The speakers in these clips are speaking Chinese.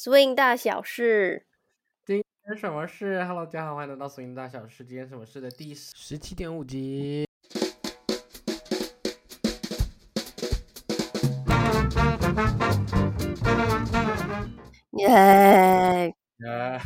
Swing 大小事，今天什么事？Hello，大家好，欢迎来到 Swing 大小事。今天什么事的第十七点五集。耶！呃，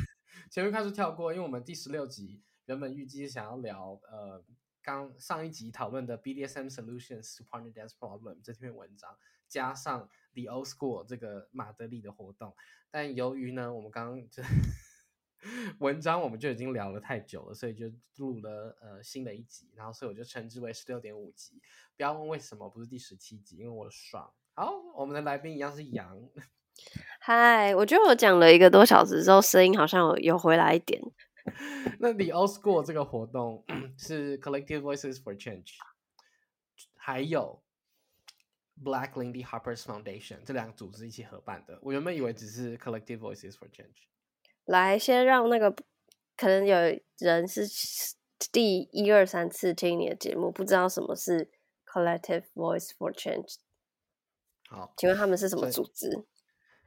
前面开始跳过，因为我们第十六集原本预计想要聊呃刚上一集讨论的 BDSM Solutions to Partner Dance Problem 这篇文章，加上 The Old School 这个马德里的活动。但由于呢，我们刚刚这 文章我们就已经聊了太久了，所以就录了呃新的一集，然后所以我就称之为十六点五集。不要问为什么不是第十七集，因为我爽。好，我们的来宾一样是杨。嗨，我觉得我讲了一个多小时之后，声音好像有有回来一点。那 The Old School 这个活动 是 Collective Voices for Change，还有 Black Lindy Harper's Foundation 这两个组织一起合办的。我原本以为只是 Collective Voices for Change。来，先让那个可能有人是第一二三次听你的节目，不知道什么是 Collective Voice for Change。好，请问他们是什么组织？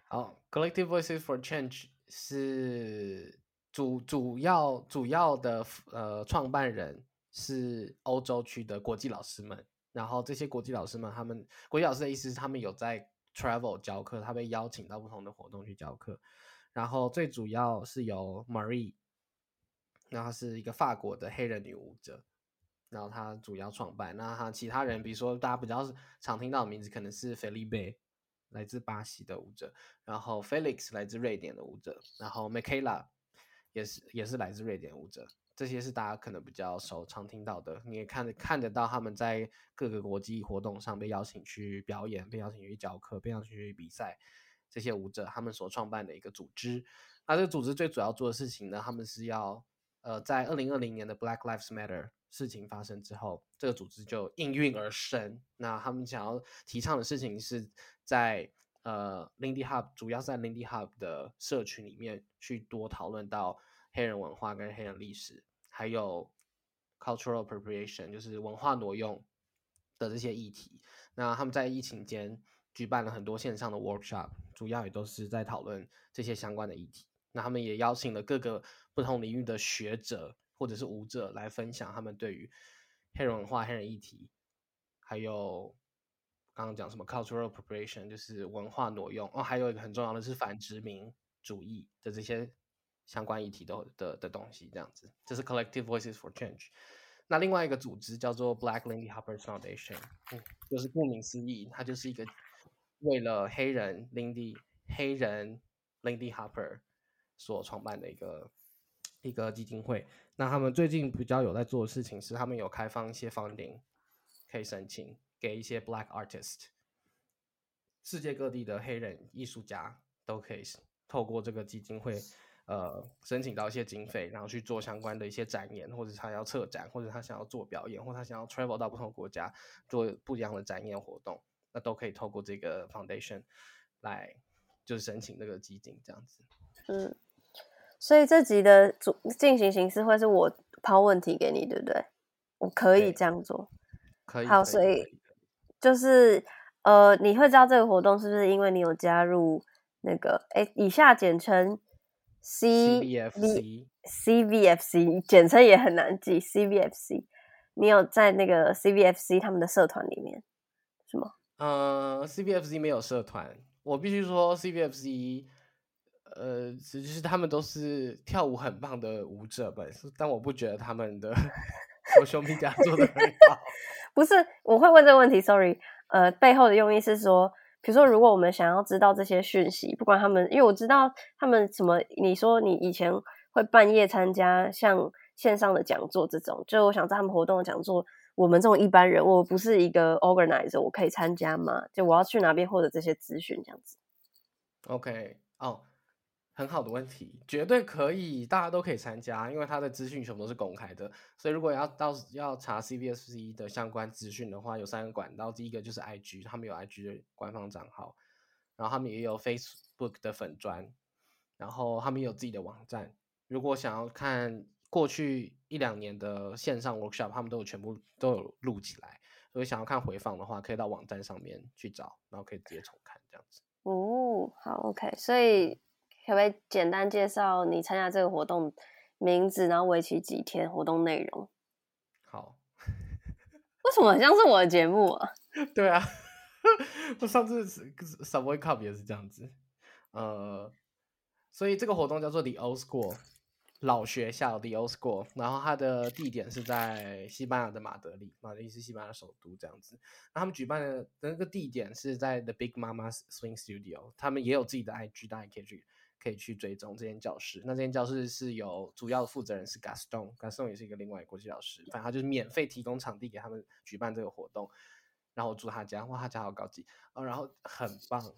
好，Collective Voices for Change 是主主要主要的呃创办人是欧洲区的国际老师们，然后这些国际老师们，他们国际老师的意思是他们有在 travel 教课，他被邀请到不同的活动去教课，然后最主要是由 Marie，然后她是一个法国的黑人女舞者，然后她主要创办，那她其他人比如说大家比较常听到的名字可能是 Felipe。来自巴西的舞者，然后 Felix 来自瑞典的舞者，然后 Michaela 也是也是来自瑞典舞者，这些是大家可能比较熟常听到的，你也看得看得到他们在各个国际活动上被邀请去表演，被邀请去教课，被邀请去比赛，这些舞者他们所创办的一个组织。那这个组织最主要做的事情呢，他们是要呃在二零二零年的 Black Lives Matter 事情发生之后，这个组织就应运而生。那他们想要提倡的事情是在呃 Lindy Hub，主要在 Lindy Hub 的社群里面去多讨论到黑人文化跟黑人历史，还有 cultural appropriation，就是文化挪用的这些议题。那他们在疫情间举办了很多线上的 workshop，主要也都是在讨论这些相关的议题。那他们也邀请了各个不同领域的学者或者是舞者来分享他们对于黑人文化、黑人议题，还有刚刚讲什么 cultural appropriation，就是文化挪用哦，还有一个很重要的是反殖民主义的这些相关议题的的的东西，这样子，这是 Collective Voices for Change。那另外一个组织叫做 Black Lindy Harper Foundation，嗯，就是顾名思义，它就是一个为了黑人 Lindy 黑人 Lindy Harper 所创办的一个一个基金会。那他们最近比较有在做的事情是，他们有开放一些 funding 可以申请给一些 Black artist，世界各地的黑人艺术家都可以透过这个基金会，呃，申请到一些经费，然后去做相关的一些展演，或者他要策展，或者他想要做表演，或他想要 travel 到不同国家做不一样的展演活动，那都可以透过这个 foundation 来就是申请这个基金这样子。嗯，所以这集的主进行形式会是我抛问题给你，对不对？我可以这样做。可以，好，所以就是呃，你会知道这个活动是不是因为你有加入那个哎，以下简称 C CBFC CVFC，简称也很难记 CVFC。你有在那个 CVFC 他们的社团里面是吗？呃，CBFC 没有社团，我必须说 CBFC，呃，其实他们都是跳舞很棒的舞者们，是但我不觉得他们的 social media 做的很好。不是，我会问这个问题，sorry，呃，背后的用意是说，可是，如果我们想要知道这些讯息，不管他们，因为我知道他们什么，你说你以前会半夜参加像线上的讲座这种，就我想知道他们活动的讲座，我们这种一般人，我不是一个 organizer，我可以参加吗？就我要去哪边获得这些资讯，这样子。OK，哦，很好的问题，绝对可以，大家都可以参加，因为它的资讯全部都是公开的。所以如果要到要查 CBSC 的相关资讯的话，有三个管道，第一个就是 IG，他们有 IG 的官方账号，然后他们也有 Facebook 的粉砖，然后他们也有自己的网站。如果想要看过去一两年的线上 workshop，他们都有全部都有录起来。所以想要看回放的话，可以到网站上面去找，然后可以直接重看这样子。哦，好，OK，所以可不可以简单介绍你参加这个活动名字，然后为期几天，活动内容？好，为什么很像是我的节目啊？对啊，我上次 Subway Cup 也是这样子，呃，所以这个活动叫做 The Old School。老学校 The Old School，然后它的地点是在西班牙的马德里，马德里是西班牙首都这样子。那他们举办的那个地点是在 The Big Mama Swing Studio，他们也有自己的 IG，大家可以去可以去追踪这间教室。那这间教室是有主要的负责人是 Gaston，Gaston 也是一个另外国际老师，反正他就是免费提供场地给他们举办这个活动。然后我住他家，哇，他家好高级哦，然后很棒。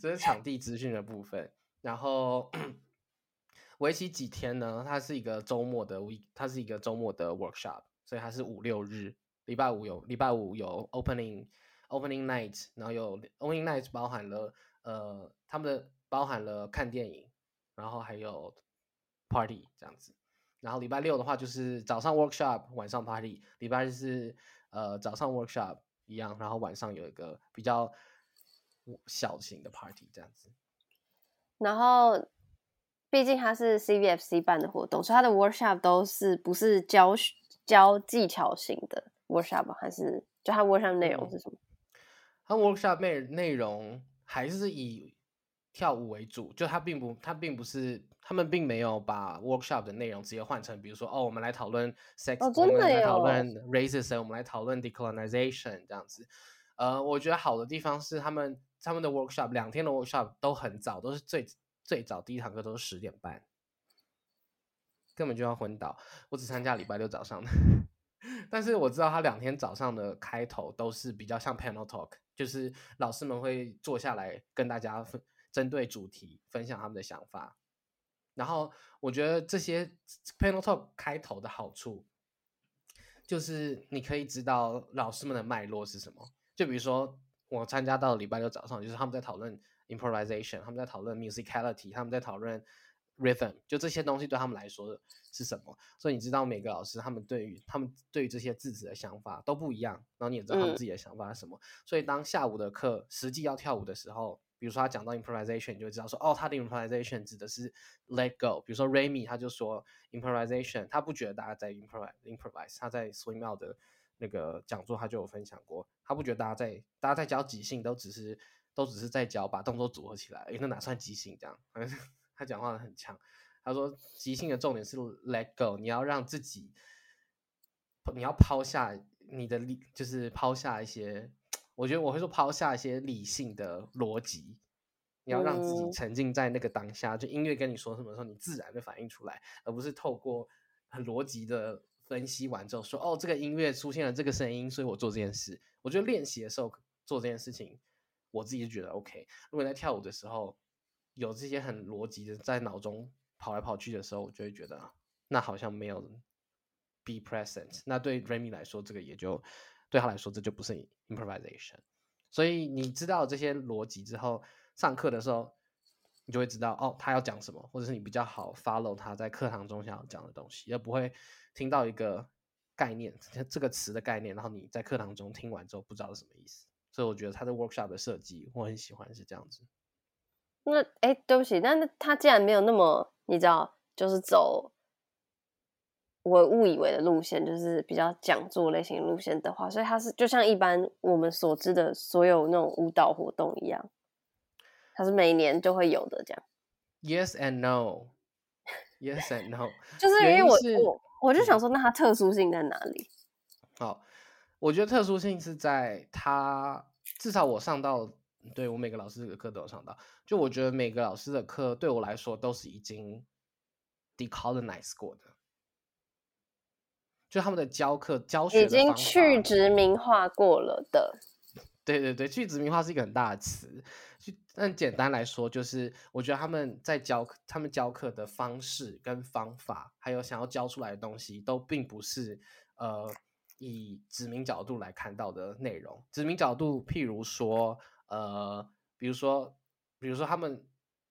这是场地资讯的部分，然后。为期几天呢？它是一个周末的 week，它是一个周末的 workshop，所以它是五六日。礼拜五有礼拜五有 opening opening night，然后有 opening night 包含了呃他们的包含了看电影，然后还有 party 这样子。然后礼拜六的话就是早上 workshop，晚上 party。礼拜日是呃早上 workshop 一样，然后晚上有一个比较小型的 party 这样子。然后。毕竟它是 CVFC 办的活动，所以它的 workshop 都是不是教教技巧型的 workshop，还是就它 workshop 内容是什么？它 workshop 内内容还是以跳舞为主，就他并不他并不是他们并没有把 workshop 的内容直接换成，比如说哦，我们来讨论 sex，我们来讨论 racism，我们来讨论 decolonization 这样子。呃，我觉得好的地方是他们他们的 workshop 两天的 workshop 都很早，都是最。最早第一堂课都是十点半，根本就要昏倒。我只参加礼拜六早上的，但是我知道他两天早上的开头都是比较像 panel talk，就是老师们会坐下来跟大家分针对主题分享他们的想法。然后我觉得这些 panel talk 开头的好处，就是你可以知道老师们的脉络是什么。就比如说我参加到礼拜六早上，就是他们在讨论。improvisation，他们在讨论 musicality，他们在讨论 rhythm，就这些东西对他们来说是什么？所以你知道每个老师他们对于他们对于这些字词的想法都不一样，然后你也知道他们自己的想法是什么。所以当下午的课实际要跳舞的时候，比如说他讲到 improvisation，你就知道说哦，他的 improvisation 指的是 let go。比如说 Remy 他就说 improvisation，他不觉得大家在 improvise，improvise 他在 swim out 的那个讲座他就有分享过，他不觉得大家在大家在教即兴都只是。都只是在教把动作组合起来，哎，那哪算即兴？这样，他讲话很强。他说，即兴的重点是 let go，你要让自己，你要抛下你的理，就是抛下一些，我觉得我会说抛下一些理性的逻辑，你要让自己沉浸在那个当下，就音乐跟你说什么时候，你自然的反应出来，而不是透过很逻辑的分析完之后说，哦，这个音乐出现了这个声音，所以我做这件事。我觉得练习的时候做这件事情。我自己就觉得 OK。如果在跳舞的时候有这些很逻辑的在脑中跑来跑去的时候，我就会觉得那好像没有 be present。那对 Remy 来说，这个也就对他来说这就不是 improvisation。所以你知道这些逻辑之后，上课的时候你就会知道哦，他要讲什么，或者是你比较好 follow 他在课堂中想要讲的东西，而不会听到一个概念这个词的概念，然后你在课堂中听完之后不知道是什么意思。所以我觉得他的 workshop 的设计我很喜欢，是这样子。那哎，对不起，那他既然没有那么你知道，就是走我误以为的路线，就是比较讲座类型路线的话，所以它是就像一般我们所知的所有那种舞蹈活动一样，它是每年就会有的这样。Yes and no. Yes and no. 就是因为我我我就想说，那它特殊性在哪里？好。我觉得特殊性是在它，至少我上到，对我每个老师的课都有上到。就我觉得每个老师的课对我来说都是已经 decolonize 过的，就他们的教课教学已经去殖民化过了的。对对对，去殖民化是一个很大的词。但简单来说，就是我觉得他们在教他们教课的方式跟方法，还有想要教出来的东西，都并不是呃。以殖民角度来看到的内容，殖民角度，譬如说，呃，比如说，比如说，他们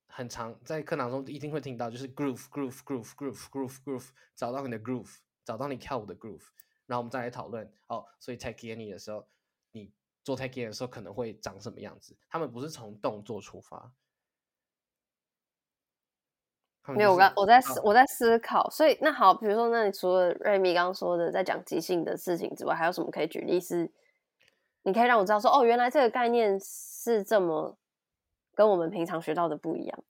很常在课堂中一定会听到，就是 groove，groove，groove，groove，groove，groove，找到你的 groove，找到你跳舞的 groove，然后我们再来讨论，哦，所以 take any 的时候，你做 take any 的时候可能会长什么样子？他们不是从动作出发，没有，我刚我在思我在思考，所以那好，比如说，那你除了瑞米刚刚说的在讲即兴的事情之外，还有什么可以举例？是你可以让我知道说，哦，原来这个概念是这么跟我们平常学到的不一样。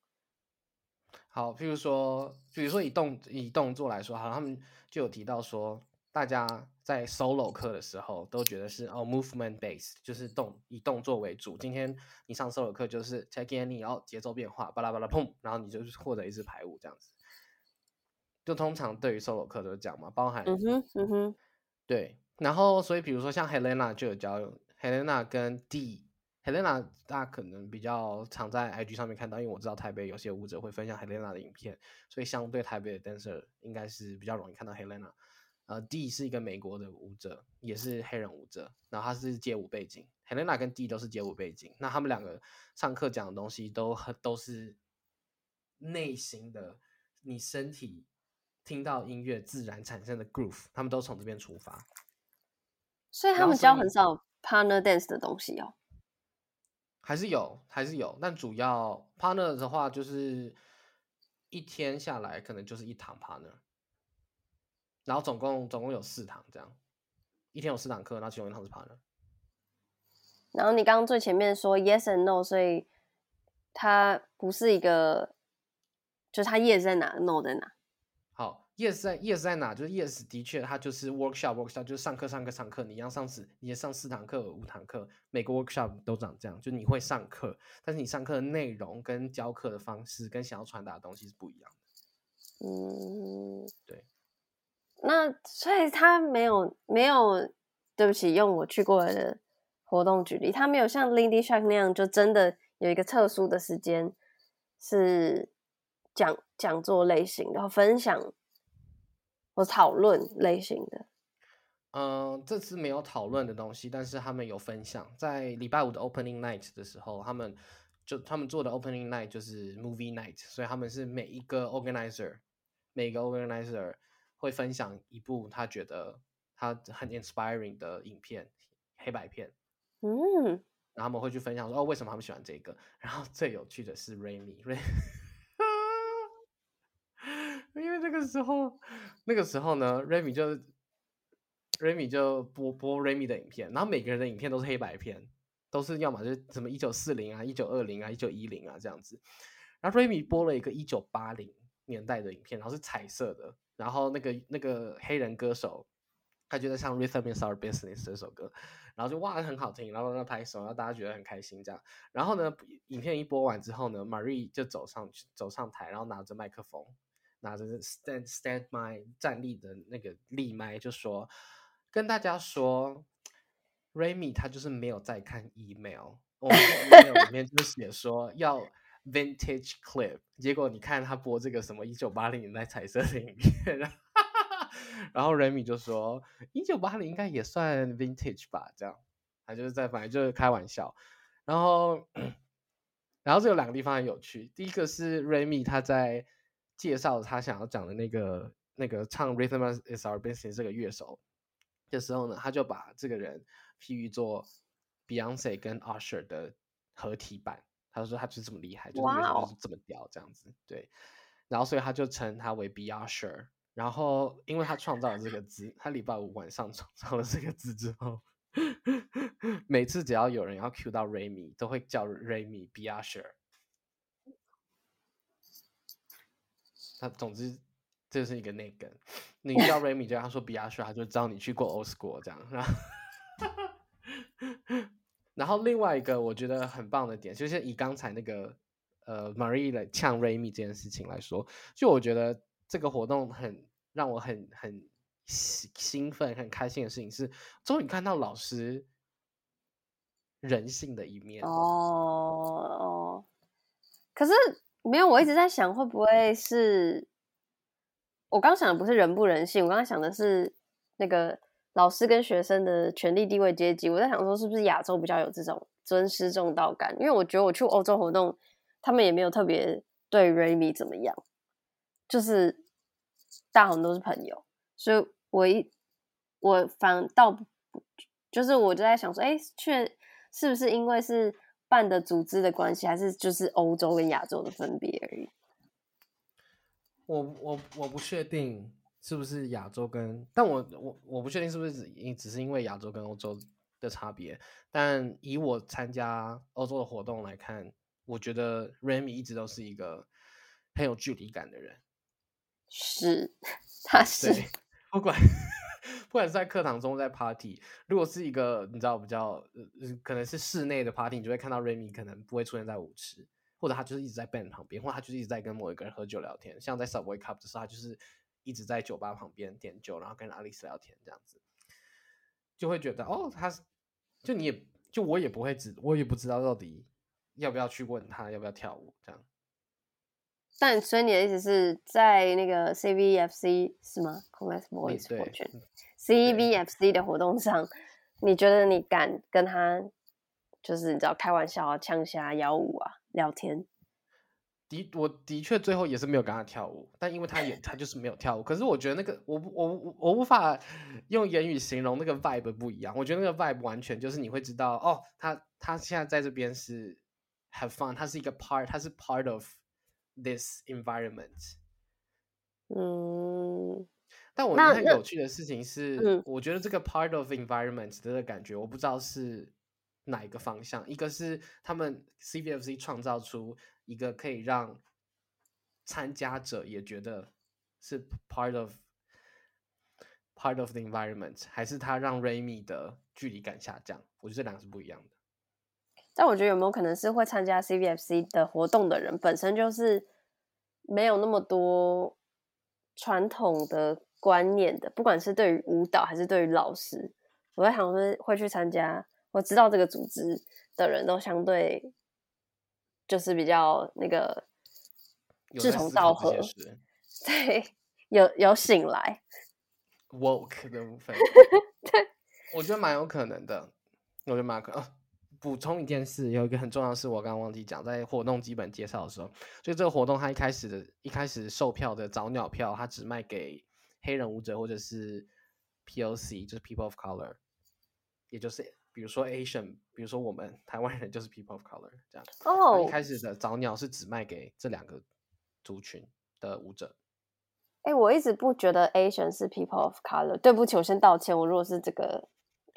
好，譬如说，比如说以动以动作来说，好，他们就有提到说，大家在 solo 课的时候都觉得是哦 movement base，就是动以动作为主。今天你上 solo 课就是 check in，你要节奏变化，巴拉巴拉砰，然后你就是获得一支排舞这样子。就通常对于 solo 课都是这样嘛，包含嗯哼嗯哼，对，然后所以比如说像 Helena 就有教 Helena 跟 D。Helena，大家可能比较常在 IG 上面看到，因为我知道台北有些舞者会分享 Helena 的影片，所以相对台北的 dancer 应该是比较容易看到 Helena。呃，D 是一个美国的舞者，也是黑人舞者，然后他是街舞背景。Helena 跟 D 都是街舞背景，那他们两个上课讲的东西都很都是内心的，你身体听到音乐自然产生的 groove，他们都从这边出发。所以他们教很少 partner dance 的东西哦。还是有，还是有，但主要 partner 的话，就是一天下来可能就是一堂 partner，然后总共总共有四堂这样，一天有四堂课，然后其中一堂是 partner。然后你刚刚最前面说 yes and no，所以它不是一个，就是它 yes 在哪，no 在哪。好。Yes 在 Yes 在哪？就是 Yes 的确，它就是 workshop workshop，就是上课上课上课。你要上四，你也上四堂课五堂课，每个 workshop 都长这样。就你会上课，但是你上课的内容跟教课的方式跟想要传达的东西是不一样的。嗯，对。那所以他没有没有，对不起，用我去过的活动举例，他没有像 Lindy Shark 那样，就真的有一个特殊的时间是讲讲座类型，然后分享。讨论类型的，嗯，这次没有讨论的东西，但是他们有分享。在礼拜五的 opening night 的时候，他们就他们做的 opening night 就是 movie night，所以他们是每一个 organizer，每个 organizer 会分享一部他觉得他很 inspiring 的影片，黑白片。嗯，然后他们会去分享说，哦，为什么他们喜欢这个？然后最有趣的是 Rainy，Rainy。那个时候，那个时候呢，Remy 就 Remy 就播播 Remy 的影片，然后每个人的影片都是黑白片，都是要么就是什么一九四零啊、一九二零啊、一九一零啊这样子。然后 Remy 播了一个一九八零年代的影片，然后是彩色的，然后那个那个黑人歌手，他觉得像《Rhythm Is Our Business》这首歌，然后就哇很好听，然后在拍手，然后大家觉得很开心这样。然后呢，影片一播完之后呢，Marie 就走上去走上台，然后拿着麦克风。拿着 stand stand my 站立的那个立麦，就说跟大家说，Remy 他就是没有在看 email，我们 email 里面就写说要 vintage clip，结果你看他播这个什么一九八零年代彩色的影片，然后 Remy 就说一九八零应该也算 vintage 吧，这样，他就是在反正就是开玩笑，然后 然后这有两个地方很有趣，第一个是 Remy 他在。介绍他想要讲的那个那个唱《Rhythm Is Our Business》这个乐手的时候呢，他就把这个人譬喻做 Beyonce 跟 Usher 的合体版。他说他就是这么厉害，就是就是这么屌这样子。对，然后所以他就称他为 Beyonce。然后因为他创造了这个字，他礼拜五晚上创造了这个字之后，每次只要有人要 cue 到 Remy，都会叫 Remy Beyonce。他总之这是一个内梗，你叫 Remy 就他说比亚帅，他就知道你去过 o s c o 这样。然后，然后另外一个我觉得很棒的点，就是以刚才那个呃 Marie 来呛 Remy 这件事情来说，就我觉得这个活动很让我很很兴奋、很开心的事情是，终于看到老师人性的一面。哦哦，可是。没有，我一直在想会不会是，我刚想的不是人不人性，我刚刚想的是那个老师跟学生的权力地位阶级。我在想说，是不是亚洲比较有这种尊师重道感？因为我觉得我去欧洲活动，他们也没有特别对 Remy 怎么样，就是大红都是朋友，所以我一我反倒就是我就在想说，哎，确是不是因为是。办的组织的关系，还是就是欧洲跟亚洲的分别而已。我我我不确定是不是亚洲跟，但我我我不确定是不是只因只是因为亚洲跟欧洲的差别。但以我参加欧洲的活动来看，我觉得 Remy 一直都是一个很有距离感的人。是，他是对，不管不管是在课堂中，在 party，如果是一个你知道比较呃可能是室内的 party，你就会看到 Remy 可能不会出现在舞池，或者他就是一直在 band 旁边，或者他就是一直在跟某一个人喝酒聊天。像在 Subway Cup 的时候，他就是一直在酒吧旁边点酒，然后跟 Alice 聊天这样子，就会觉得哦，他就你也就我也不会知，我也不知道到底要不要去问他要不要跳舞这样。但所以你的意思是在那个 CVFC 是吗？Congress 你 Voice 对 Fortune CVFC 的活动上，你觉得你敢跟他就是你知道开玩笑啊、呛虾、摇舞啊、聊天？的我的确最后也是没有跟他跳舞，但因为他也他就是没有跳舞。可是我觉得那个我我我我无法用言语形容那个 vibe 不一样。我觉得那个 vibe 完全就是你会知道哦，他他现在在这边是 have fun，他是一个 part，他是 part of this environment。嗯，但我觉得很有趣的事情是，嗯我觉得这个 part of environment 的感觉，我不知道是哪一个方向。一个是他们 CVFC 创造出一个可以让参加者也觉得是 part of part of the environment，还是他让 Remy 的距离感下降？我觉得这两个是不一样的。但我觉得有没有可能是会参加 CVFC 的活动的人本身就是没有那么多传统的观念的，不管是对于舞蹈还是对于老师，我在想说会去参加，我知道这个组织的人都相对就是比较那个志同道合 对，有有醒来，woke 的部分，对我觉得蛮有可能的。我觉得蛮有可能。哦补充一件事，有一个很重要的事，我刚刚忘记讲，在活动基本介绍的时候，所以这个活动它一开始的一开始售票的早鸟票，它只卖给黑人舞者或者是 POC，就是 People of Color，也就是比如说 Asian，比如说我们台湾人就是 People of Color 这样。它哦一，开始的早鸟是只卖给这两个族群的舞者。哎、我一直不觉得 Asian 是 people of color。对不起，我先道歉。我如果是这个，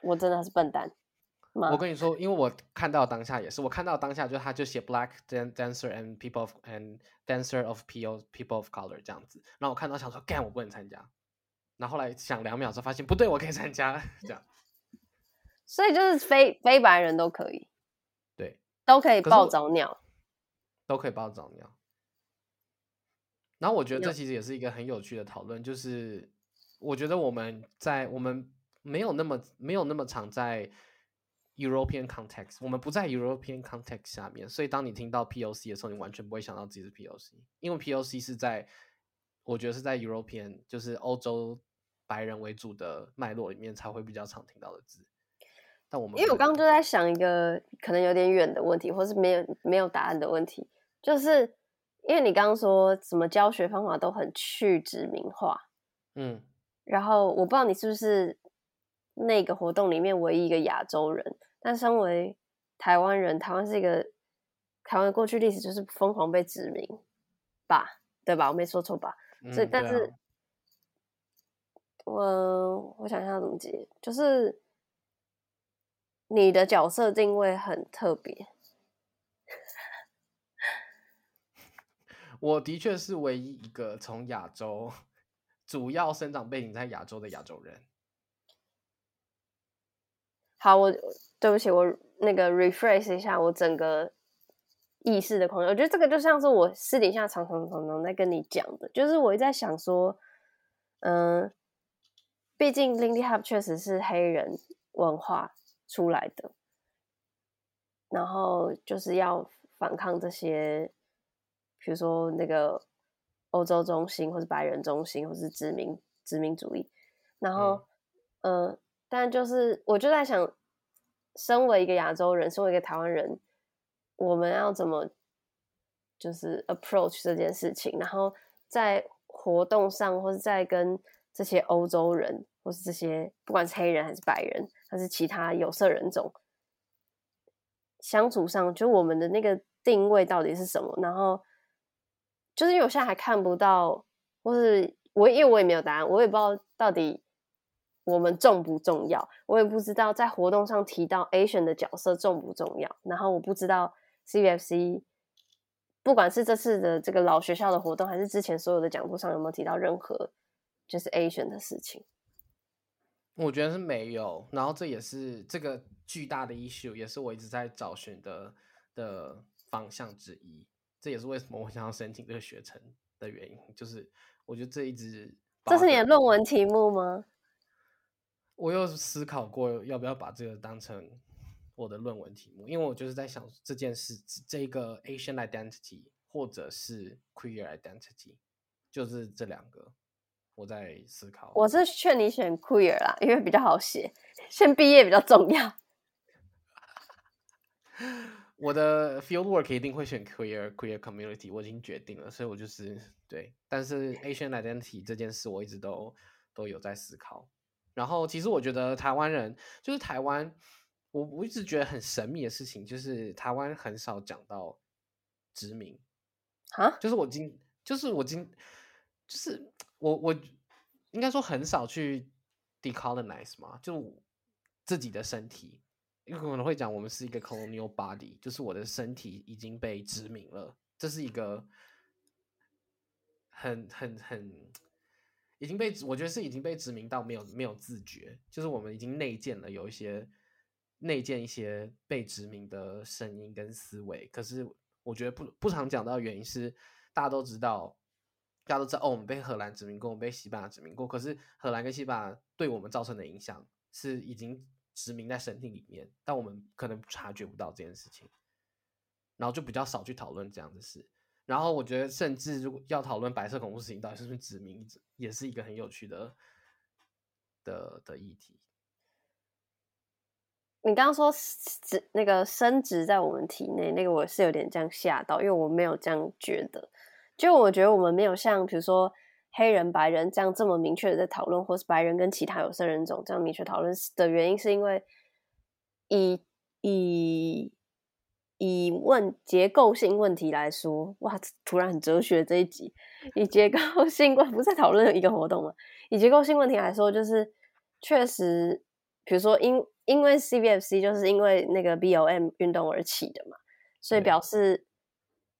我真的是笨蛋吗？我跟你说，因为我看到当下也是，我看到当下就他就写 black dan dancer and people of and dancer of PO people of color 这样子，然后我看到想说，干我不能参加，然后后来想两秒之后发现不对，我可以参加，这样 所以就是非非白人都可以，对，都可以抱可是我早鸟。都可以报早鸟。然后我觉得有这其实也是一个很有趣的讨论，就是我觉得我们在我们没有那么没有那么常在 European context，我们不在 European context 下面，所以当你听到 POC 的时候，你完全不会想到自己是 POC，因为 POC 是在我觉得是在 European 就是欧洲白人为主的脉络里面才会比较常听到的字。但我们因为我刚刚就在想一个可能有点远的问题，或是没有没有答案的问题，就是因为你刚刚说什么教学方法都很去殖民化，嗯然后我不知道你是不是那个活动里面唯一一个亚洲人，但身为台湾人，台湾是一个台湾的过去历史就是疯狂被殖民吧，对吧？我没说错吧？所以但是，我我想一下怎么解，就是你的角色定位很特别，我的确是唯一一个从亚洲主要生长背景在亚洲的亚洲人。好，我对不起，我那个 refresh 一下我整个意识的框架。我觉得这个就像是我私底下常常常常在跟你讲的，就是我一直在想说，嗯、毕竟 Lindy Hop 确实是黑人文化出来的，然后就是要反抗这些，比如说那个欧洲中心，或是白人中心，或是殖民殖民主义，然后，嗯、但就是我就在想，身为一个亚洲人，身为一个台湾人，我们要怎么就是 approach 这件事情，然后在活动上，或是在跟这些欧洲人，或是这些不管是黑人还是白人，还是其他有色人种相处上，就我们的那个定位到底是什么？然后就是因为我现在还看不到或是我因为我也没有答案，我也不知道到底我们重不重要，我也不知道在活动上提到 Asian 的角色重不重要，然后我不知道 CVFC 不管是这次的这个老学校的活动，还是之前所有的讲座上有没有提到任何就是 Asian 的事情。我觉得是没有，然后这也是这个巨大的 issue，也是我一直在找寻的的方向之一。这也是为什么我想要申请这个学程的原因，就是我觉得这一直这是你的论文题目吗？我又思考过要不要把这个当成我的论文题目，因为我就是在想这件事，这个 Asian identity 或者是 queer identity，就是这两个。我在思考，我是劝你选 queer 啦，因为比较好写，先毕业比较重要。我的 field work 一定会选 queer queer community，我已经决定了，所以我就是对。但是 Asian identity 这件事，我一直都都有在思考。然后，其实我觉得台湾人就是台湾，我我一直觉得很神秘的事情，就是台湾很少讲到殖民啊，就是我今就是我今就是。我我应该说很少去 decolonize 嘛，就自己的身体，有可能会讲我们是一个 colonial body，就是我的身体已经被殖民了，这是一个很很很已经被我觉得是已经被殖民到没有没有自觉，就是我们已经内建了有一些内建一些被殖民的声音跟思维，可是我觉得不不常讲到原因是大家都知道。大家都知道哦，我们被荷兰殖民过，我们被西班牙殖民过。可是荷兰跟西班牙对我们造成的影响是已经殖民在身体里面，但我们可能察觉不到这件事情，然后就比较少去讨论这样的事。然后我觉得，甚至如果要讨论白色恐怖事情到底是不是殖民，也是一个很有趣的的的议题。你刚刚说殖那个生殖在我们体内，那个我是有点这样吓到，因为我没有这样觉得。就我觉得我们没有像比如说黑人、白人这样这么明确的在讨论，或是白人跟其他有色人种这样明确讨论的原因，是因为以以以问结构性问题来说，哇，突然很哲学这一集。以结构性问 不是在讨论一个活动吗？以结构性问题来说，就是确实，比如说因因为 CBFC 就是因为那个 BOM 运动而起的嘛，所以表示。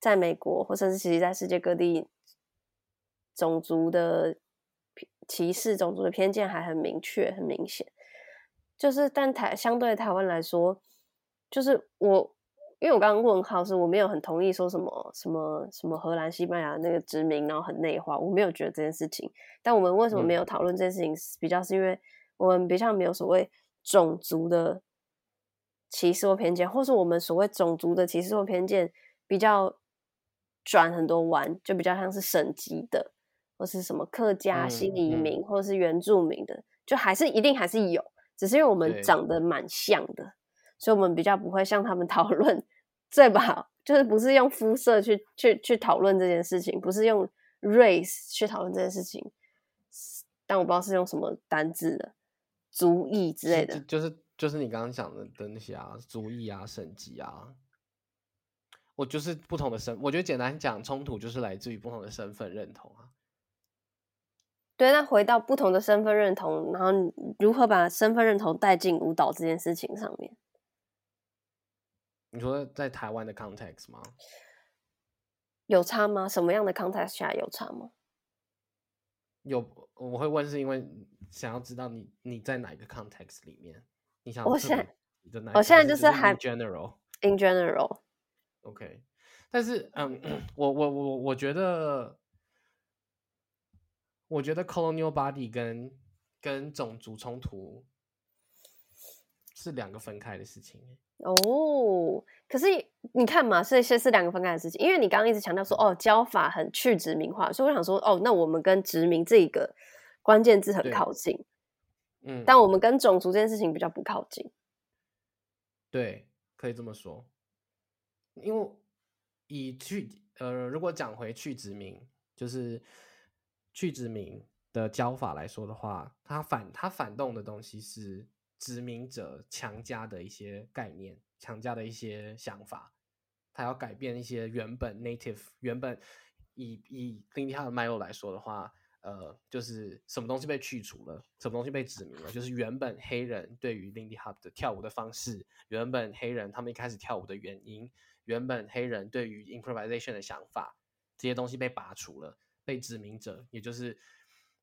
在美国，或者是其实在世界各地，种族的歧视、种族的偏见还很明确、很明显。就是，但台相对台湾来说，就是我，因为我刚刚问号是我没有很同意说什么什么什么荷兰、西班牙那个殖民，然后很内化，我没有觉得这件事情。但我们为什么没有讨论这件事情？比较是因为我们比较没有所谓种族的歧视或偏见，或是我们所谓种族的歧视或偏见比较。转很多弯，就比较像是省级的，或是什么客家、新移民，或者是原住民的，就还是一定还是有，只是因为我们长得蛮像的，所以我们比较不会向他们讨论，对吧？就是不是用肤色去去去讨论这件事情，不是用 race 去讨论这件事情，但我不知道是用什么单字的族裔之类的，就是就是你刚刚讲的的那些啊，族裔啊，省级啊。我就是不同的身，我觉得简单讲，冲突就是来自于不同的身份认同啊。对，那回到不同的身份认同，然后如何把身份认同带进舞蹈这件事情上面？你说在台湾的 context 吗？有差吗？什么样的 context 下有差吗？有，我会问是因为想要知道你你在哪一个 context 里面，你想我现在我现在就是还 general in general。OK，但是嗯，我我我我觉得，我觉得 colonial body 跟跟种族冲突是两个分开的事情。哦，可是你看嘛，这些是两个分开的事情，因为你刚刚一直强调说，哦，教法很去殖民化，所以我想说，哦，那我们跟殖民这个关键字很靠近，嗯，但我们跟种族这件事情比较不靠近。对，可以这么说。因为以去呃，如果讲回去殖民，就是去殖民的教法来说的话，它反它反动的东西是殖民者强加的一些概念，强加的一些想法，他要改变一些原本 native 原本以以 Lindy Hop 的脉络来说的话，呃，就是什么东西被去除了，什么东西被指明了，就是原本黑人对于 Lindy Hop 的跳舞的方式，原本黑人他们一开始跳舞的原因，原本黑人对于 improvisation 的想法，这些东西被拔除了，被指明者，也就是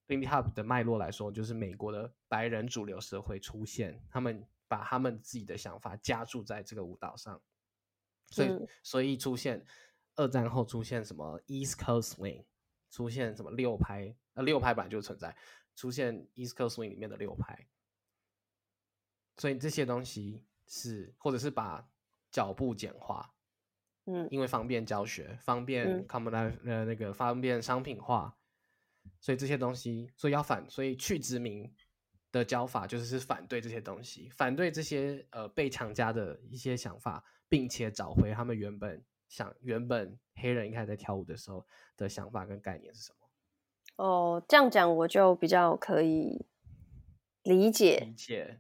Lindy Hop 的脉络来说，就是美国的白人主流社会出现，他们把他们自己的想法加注在这个舞蹈上，所以、嗯。所以出现二战后出现什么 East Coast Swing，出现什么六拍，呃，六拍本来就存在，出现 East Coast Swing 里面的六拍，所以这些东西是，或者是把脚步简化，嗯。因为方便教学，方便嗯。common 呃那个方便商品化，所以这些东西，所以要反，所以去殖民的教法就是是反对这些东西，反对这些呃被强加的一些想法，并且找回他们原本想原本黑人一开始在跳舞的时候的想法跟概念是什么，哦，这样讲我就比较可以理解理，解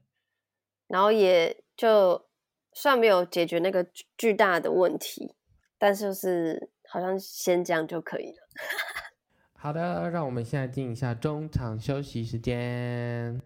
然后也就算没有解决那个巨巨大的问题，但是就是好像先这样就可以了。好的，让我们现在进一下中场休息时间。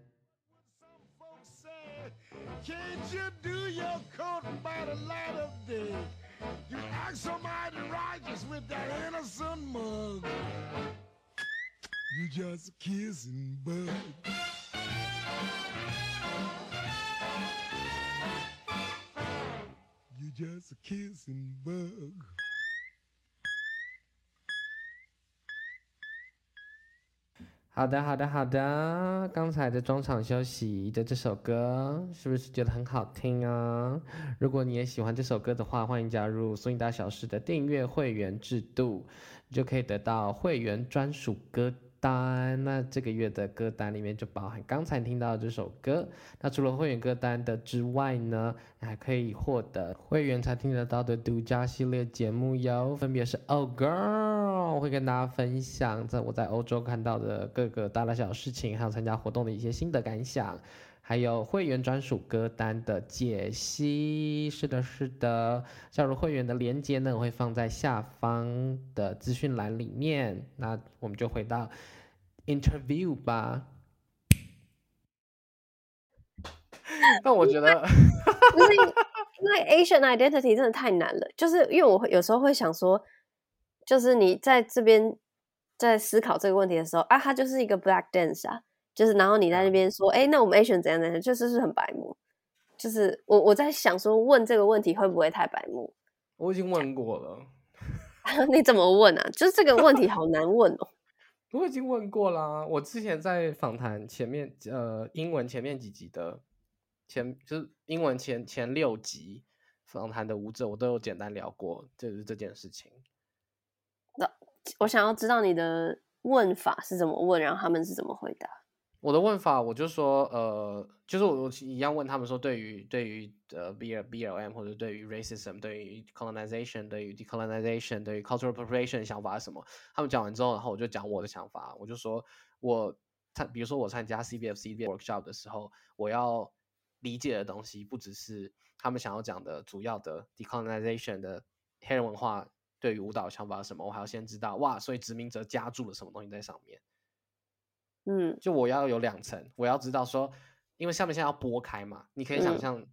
好的，好的，好的。刚才的中场休息的这首歌，是不是觉得很好听啊？如果你也喜欢这首歌的话，欢迎加入苏影大小事的订阅会员制度，你就可以得到会员专属歌单。那这个月的歌单里面就包含刚才听到的这首歌。那除了会员歌单的之外呢，还可以获得会员才听得到的独家系列节目哟，分别是 Oh Girl，我会跟大家分享在我在欧洲看到的各个大大小小事情，还有参加活动的一些心得感想。还有会员专属歌单的解析，是的，是的。加入会员的链接呢，我会放在下方的资讯栏里面。那我们就回到 interview 吧。但我觉得，不是因因为 Asian identity 真的太难了，就是因为我会有时候会想说，就是你在这边在思考这个问题的时候啊，它就是一个 black dance 啊，就是然后你在那边说，哎、那我们 Asian 怎样怎样，就是是很白目。就是我我在想说，问这个问题会不会太白目？我已经问过了，你怎么问啊？就是这个问题好难问哦。我已经问过啦。我之前在访谈前面，呃，英文前面几集的前，就是英文前前六集访谈的舞者，我都有简单聊过，就是这件事情。那我想要知道你的问法是怎么问，然后他们是怎么回答。我的问法，我就说，呃，就是我我一样问他们说，对于对于呃 B L B L M 或者对于 racism、对于 colonization、对于 decolonization、对于 cultural appropriation 想法是什么？他们讲完之后，然后我就讲我的想法，我就说我参，比如说我参加 C B F C B workshop 的时候，我要理解的东西不只是他们想要讲的主要的 decolonization 的黑人文化对于舞蹈想法是什么，我还要先知道哇，所以殖民者加注了什么东西在上面。嗯就我要有两层，我要知道说，因为下面现在要拨开嘛，你可以想嗯象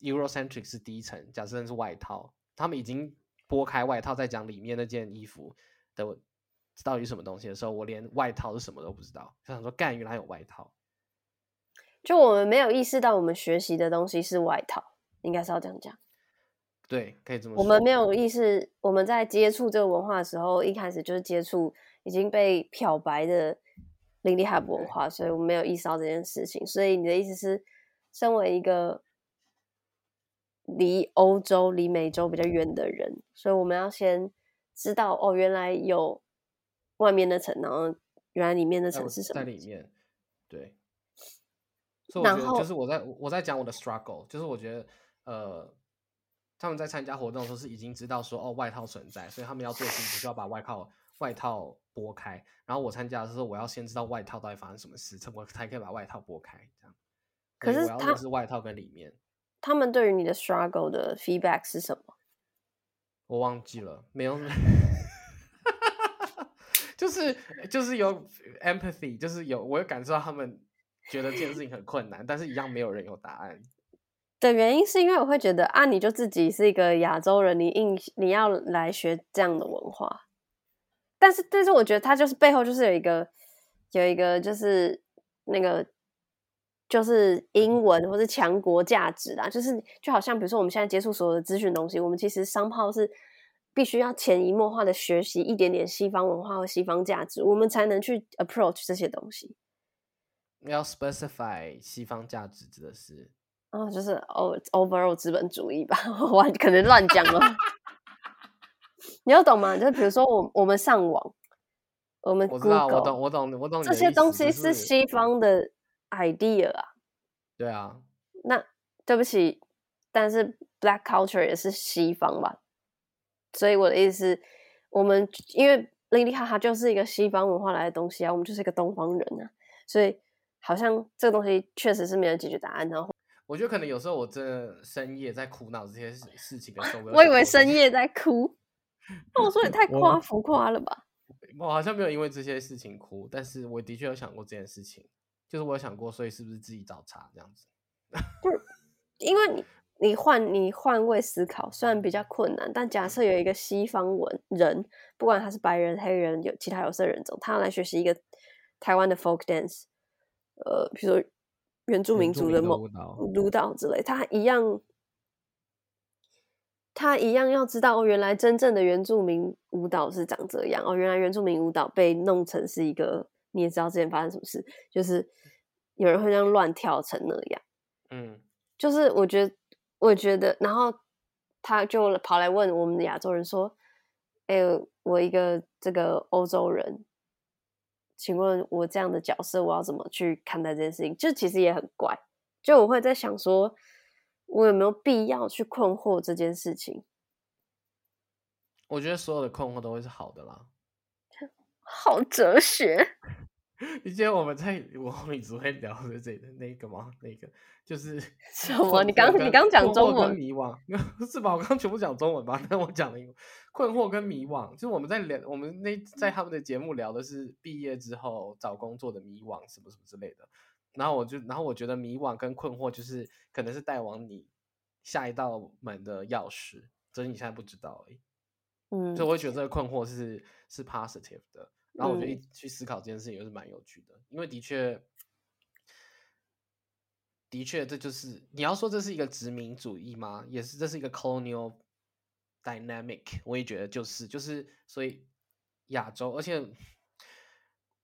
，Eurocentric 是第一层，假设是外套，他们已经拨开外套，在讲里面那件衣服的到底什么东西的时候，我连外套是什么都不知道，就想说干，原来有外套，就我们没有意识到我们学习的东西是外套，应该是要这样讲。对，可以这么说。我们没有意识，我们在接触这个文化的时候，一开始就是接触已经被漂白的林立海文化，所以我们没有意识到这件事情。所以你的意思是，身为一个离欧洲、离美洲比较远的人，所以我们要先知道哦，原来有外面的层，然后原来里面的在我层是什么？在里面，对。所以我觉得就是我在我在讲我的 struggle，就是我觉得呃，他们在参加活动的时候是已经知道说哦外套存在，所以他们要做的事情就是要把外套外套拨开。然后我参加的时候，我要先知道外套到底发生什么事，才我才可以把外套拨开。这样。所以我要可是外套跟里面，他们对于你的 struggle 的 feedback 是什么？我忘记了，没有。就是就是有 empathy，就是有我有感受到他们觉得这件事情很困难，但是一样没有人有答案。的原因是因为我会觉得啊，你就自己是一个亚洲人，你硬你要来学这样的文化，但是但是我觉得他就是背后就是有一个有一个就是那个就是英文或是强国价值啦，就是就好像比如说我们现在接触所有的资讯东西，我们其实商炮是必须要潜移默化的学习一点点西方文化和西方价值，我们才能去 approach 这些东西。要 specify 西方价值指的是哦，就是 o overall 资本主义吧，我可能乱讲了。你要懂吗？就是比如说我我们上网，我们我知道，我 Google 懂，我懂，我懂这些东西是西方的 idea 啊。对啊，那对不起，但是 Black culture 也是西方吧？所以我的意思，我们因为莉莉哈哈就是一个西方文化来的东西啊，我们就是一个东方人啊，所以好像这个东西确实是没有解决答案。然后我觉得可能有时候我真的深夜在苦恼这些事事情的时候，我 以为深夜在哭，那我说也太夸浮夸了吧？我好像没有因为这些事情哭，但是我的确有想过这件事情，就是我有想过，所以是不是自己找茬这样子？因为你你换你换位思考，虽然比较困难，但假设有一个西方文人，不管他是白人、黑人、有其他有色人种，他要来学习一个台湾的 folk dance，呃，比如说原住民族的某舞蹈舞蹈之类，他一样，他一样要知道哦，原来真正的原住民舞蹈是长这样哦，原来原住民舞蹈被弄成是一个，你也知道之前发生什么事，就是有人会这样乱跳成那样。嗯，就是我觉得，我觉得，然后他就跑来问我们的亚洲人说：“哎、我一个这个欧洲人，请问我这样的角色，我要怎么去看待这件事情？”就其实也很怪，就我会在想说，我有没有必要去困惑这件事情？我觉得所有的困惑都会是好的啦。好哲学，你记得我们在我们只会聊的这个那个吗？那个就是 什么 你刚你刚讲中文迷惘，是吧？我刚刚全部讲中文吧？但我讲了。困惑跟迷惘，就是我们在聊，我们那在他们的节目聊的是毕业之后找工作的迷惘，什么什么之类的。然后我就，然后我觉得迷惘跟困惑就是可能是带往你下一道门的钥匙，只是你现在不知道而已。嗯所以我会觉得这个困惑是是 positive 的，然后我觉得嗯一去思考这件事情也是蛮有趣的，因为的确，的确这就是你要说这是一个殖民主义吗？也是，这是一个 colonial dynamic，我也觉得就是就是，所以亚洲，而且我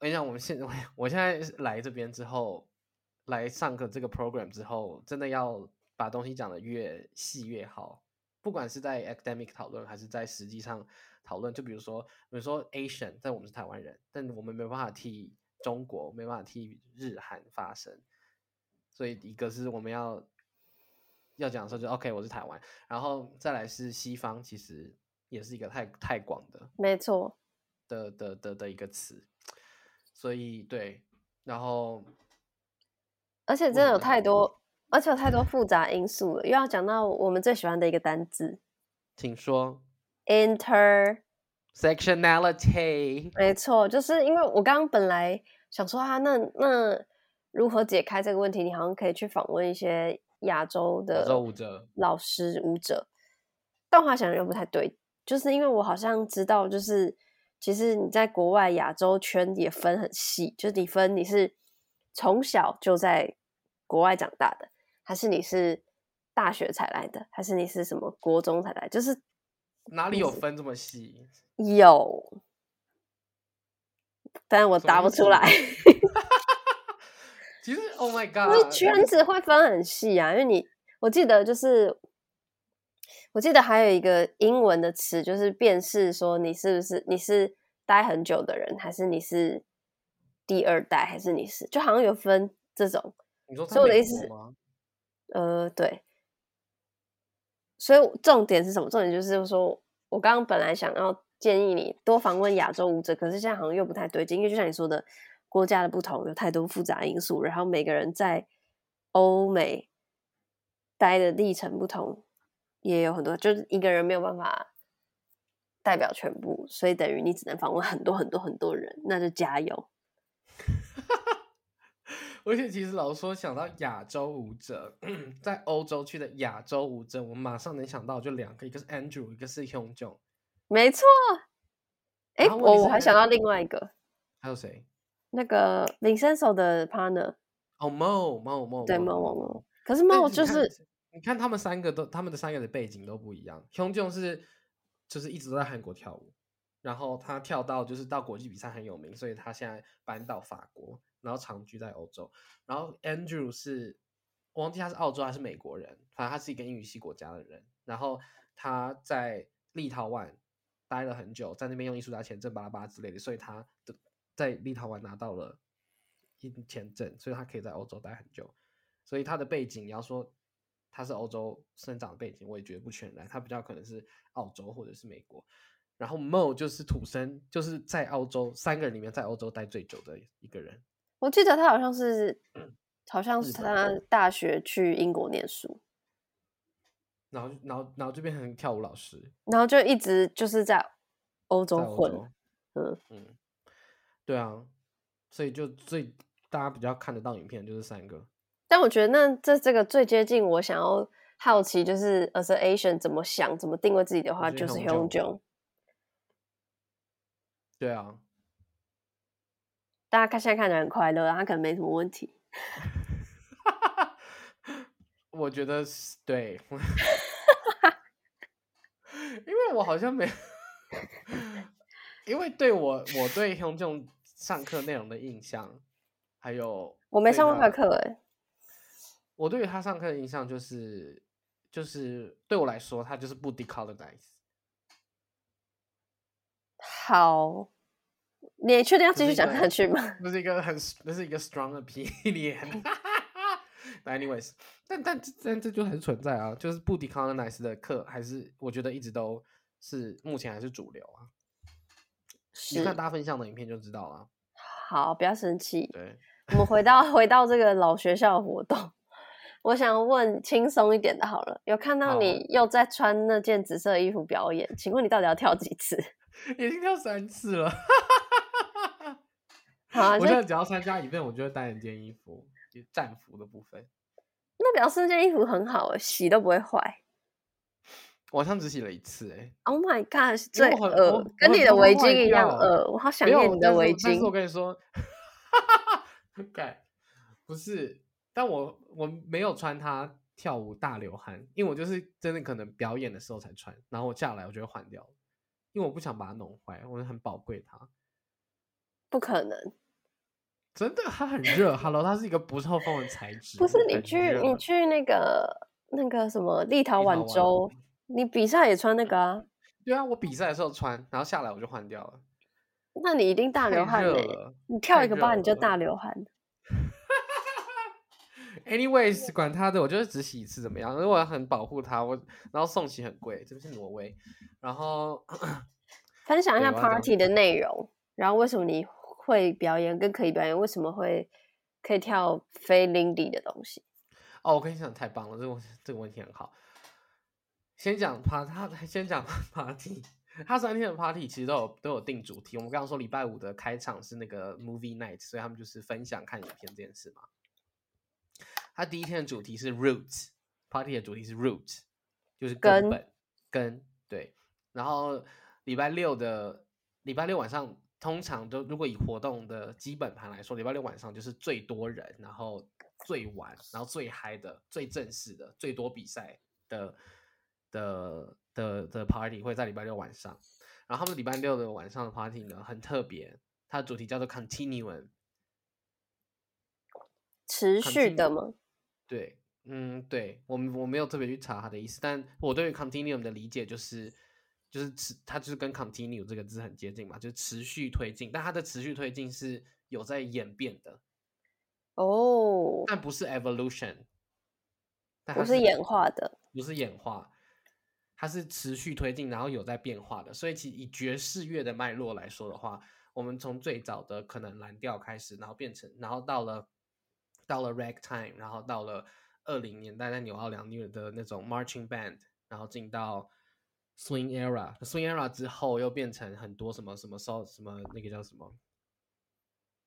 跟你讲，我们现在我现在来这边之后，来上课这个 program 之后，真的要把东西讲的越细越好。不管是在 academic 讨论，还是在实际上讨论，就比如说，比如说 Asian，但我们是台湾人，但我们没办法替中国，没办法替日韩发声，所以一个是我们要要讲的时候就 OK，我是台湾，然后再来是西方，其实也是一个太太广的没错，的的的的一个词，所以对，然后而且真的有太多，而且有太多复杂因素了，又要讲到我们最喜欢的一个单字。请说。Inter。sectionality，没错，就是因为我刚刚本来想说啊，那那如何解开这个问题？你好像可以去访问一些亚洲的舞者。老师舞者，但我好像又不太对，就是因为我好像知道，就是其实你在国外亚洲圈也分很细，就是你分你是从小就在国外长大的，还是你是大学才来的，还是你是什么国中才来，就是哪里有分这么细？有，但我答不出来。其实，Oh my God，圈子会分很细啊，因为你我记得就是，我记得还有一个英文的词，就是辨识说你是不是你是待很久的人，还是你是第二代，还是你是就好像有分这种。你说所以我的意思是？呃，对，所以重点是什么？重点就是说，我刚刚本来想要建议你多访问亚洲舞者，可是现在好像又不太对劲，因为就像你说的，国家的不同有太多复杂因素，然后每个人在欧美待的历程不同，也有很多，就是一个人没有办法代表全部，所以等于你只能访问很多很多很多人，那就加油。而且其实老实说，想到亚洲舞者，在欧洲区的亚洲舞者，我马上能想到就两个，一个是 Andrew，一个是 Hyun Jong，没错。哎，然后问题是我我还想到另外一个，还有谁？那个 Vincenzo 的 partner，哦，Mo Mo Mo，对 Mo Mo 可是但 Mo 就是你看他们三个都，他们的三个的背景都不一样。Hyun Jong 是就是一直都在韩国跳舞，然后他跳到就是到国际比赛很有名，所以他现在搬到法国，然后长居在欧洲。然后 Andrew 是我忘记他是澳洲还是美国人，反正他是一个英语系国家的人。然后他在立陶宛待了很久，在那边用艺术家签证巴拉巴拉之类的，所以他的在立陶宛拿到了一签证，所以他可以在欧洲待很久。所以他的背景，你要说他是欧洲生长的背景，我也觉得不全然，他比较可能是澳洲或者是美国。然后 Mo 就是土生，就是在澳洲三个人里面在欧洲待最久的一个人。我记得他好像是，好像是他大学去英国念书，然后，然后，然后就变成跳舞老师，然后就一直就是在欧洲混，洲。嗯，嗯，对啊，所以就最大家比较看得到影片就是三个。但我觉得那这这个最接近我想要好奇，就是 as a Asian 怎么想、怎么定位自己的话，就是 Hyun Hyun Jong Jong。对啊，大家看现在看起来很快乐，他可能没什么问题。我觉得是对，因为我好像没，因为对我我对 Hyun Jong 上课内容的印象，还有我没上过他课哎，我对于他上课的印象就是，就是对我来说，他就是不 decolonize。好，你确定要继续讲下去吗？这是一个很，这是一个 strong opinion。但 anyways，但但但这就还是存在啊，就是不 decolonize 的课，还是我觉得一直都是目前还是主流啊。你看，大家分享的影片就知道了。好，不要生气。对，我们回到回到这个老学校的活动，我想问轻松一点的好了。有看到你又在穿那件紫色衣服表演，请问你到底要跳几次？已经跳三次了。好啊，我现在只要参加一遍，我就会带一件衣服，就战服的部分。那表示那件衣服很好，洗都不会坏。我好像只洗了一次、欸，Oh my god，是因最为我很恶跟你的围巾一样掉恶。我好想念你的围但是但是我。跟你说，盖不是，但我我没有穿它跳舞大流汗，因为我就是真的可能表演的时候才穿，然后我下来我就会换掉，因为我不想把它弄坏，我很宝贵它。不可能，真的，它很热。Hello，它是一个不透风的材质。不是你去你去那个那个什么立陶宛宛州，你比赛也穿那个啊？对啊，我比赛的时候穿，然后下来我就换掉了。那你一定大流汗嘞、热了你跳一个吧，你就大流汗。Anyways，管他的，我就是只洗一次怎么样？因为我很保护它，我然后送洗很贵，这个是挪威，然后分享一下 party 的内容，然后为什么你会表演跟可以表演，为什么会可以跳非 Lindy 的东西？哦，我跟你讲，太棒了，这个问这个问题很好。先讲 party，他先讲 party，他三天的 party 其实都有都有定主题。我们刚刚说礼拜五的开场是那个 movie night，所以他们就是分享看影片这件事嘛。他第一天的主题是 roots，party 的主题是 roots，就是根根本根对。然后礼拜六的礼拜六晚上，通常都如果以活动的基本盘来说，礼拜六晚上就是最多人，然后最晚，然后最嗨的、最正式的、最多比赛的的的的 party 会在礼拜六晚上。然后他们礼拜六的晚上的 party 呢很特别，它的主题叫做 continuum。持续的吗？对，嗯，对我们我没有特别去查它的意思，但我对于 continuum 的理解就是，就是持它就是跟 continue 这个字很接近嘛，就是持续推进，但它的持续推进是有在演变的，哦，但不是 evolution，但它不是演化的。不是演化，它是持续推进，然后有在变化的。所以，其以爵士乐的脉络来说的话，我们从最早的可能蓝调开始，然后变成，然后到了到了 ragtime，然后到了二零年代在纽奥良的那种 marching band，然后进到 swing era，swing era 之后又变成很多什么什么 so 什么那个叫什么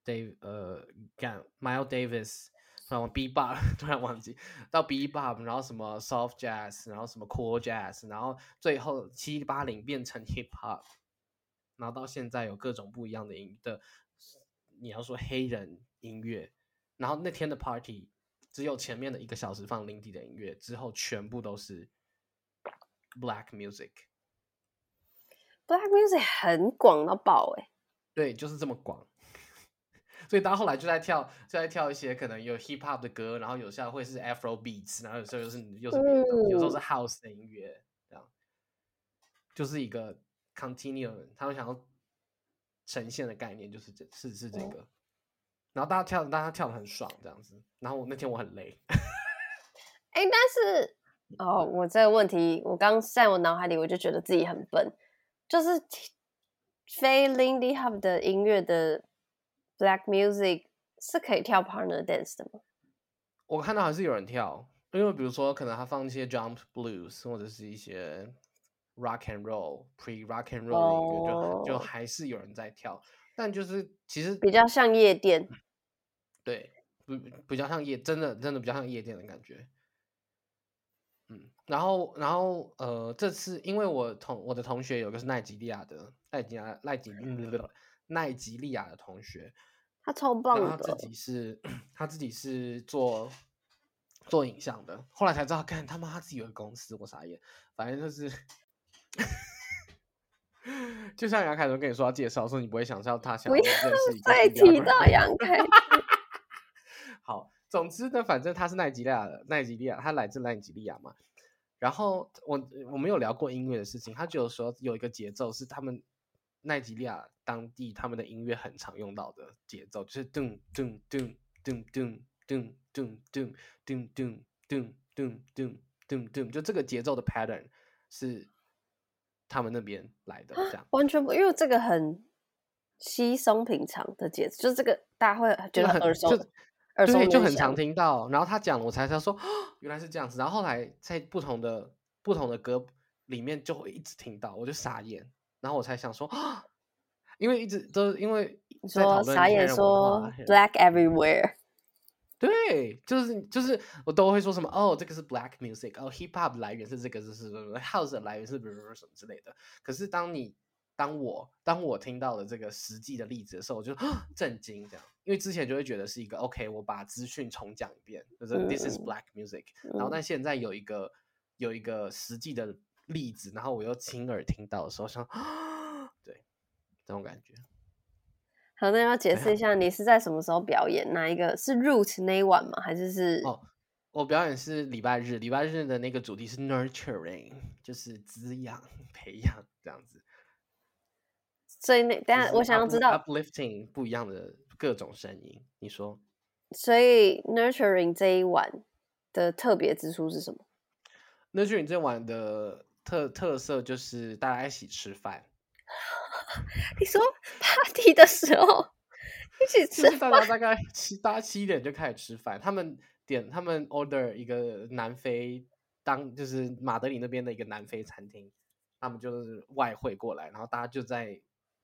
？Dave 呃干 Miles Davis，突然 B bop 突然忘记到 B bop，然后什么 soft jazz，然后什么 cool jazz，然后最后七八零变成 hip hop，然后到现在有各种不一样的音的，你要说黑人音乐，然后那天的 party 只有前面的一个小时放 Lindy 的音乐，之后全部都是 black music。Black music 很广到爆哎、对，就是这么广。所以到后来就在跳，就在跳一些可能有 hip hop 的歌，然后有时候会是 Afro beats，然后有时候又是又是别的东西，有时候是嗯 house 的音乐，这样就是一个 continuum，他们想要呈现的概念就是这是是这哦个。然后大家跳，大家跳的很爽这样子。然后我那天我很累，哎、但是哦，我这个问题，我刚在我脑海里我就觉得自己很笨，就是听非 Lindy Hop 的音乐的 Black music 是可以跳 partner dance 的吗？我看到还是有人跳，因为比如说可能他放一些 jump blues 或者是一些 rock and roll pre rock and roll 的音乐，就就哦还是有人在跳，但就是其实比较像夜店。对，不比较像夜，真的真的比较像夜店的感觉。嗯，然后然后呃，这次因为我同我的同学有个是奈及利亚的奈及利亚奈及奈及利亚的同学，他超棒的他，自己是 他自己是做做影像的，后来才知道，看他妈他自己有个公司，我傻眼。反正就是，就像杨凯伦跟你说要介绍，说你不会想象他想不要再提到杨凯。好，总之呢，反正他是奈及利亚的，奈及利亚，他来自奈及利亚嘛。然后我我们有聊过音乐的事情，他就有说有一个节奏是他们奈及利亚当地他们的音乐很常用到的节奏，就是咚咚咚咚咚咚咚咚咚咚咚咚咚咚咚，就这个节奏的 pattern 是他们那边来的，这样。完全不，因为这个很稀松平常的节奏，就是这个大家会觉得很得耳熟就耳熟对，就很常。听到。然后他讲了，我才知道说，哦原来是这样子。然后后来在不同的不同的歌里面就会一直听到，我就傻眼。然后我才想说，啊 因为一直都因为傻眼说 Black everywhere，对，就是就是我都会说什么哦，这个是 black music，哦，hip hop 来源是这个，是是 house 的来源是什么什么之类的。可是当你当我当我听到了这个实际的例子的时候，我就啊 震惊这样，因为之前就会觉得是一个 OK，我把资讯重讲一遍，就是 this is 嗯 black music，、然后嗯但现在有一个有一个实际的例子，然后我又亲耳听到的时候，想啊，对，这种感觉。好，那要解释一 下，你是在什么时候表演？哪一个是 Root 那一晚吗？还是是？哦，我表演是礼拜日，礼拜日的那个主题是 nurturing，就是滋养、培养这样子。所以那等下我想要知道，uplifting 不一样的各种声音。你说所以 Nurturing 这一晚的特别之处是什么？nurturing 这晚的特特色就是大家一起吃饭，你说 party 的时候一起就吃是大家大概七八七点就开始吃饭，他们点他们 order 一个南非当就是马德里那边的一个南非餐厅，他们就是外汇过来，然后大家就在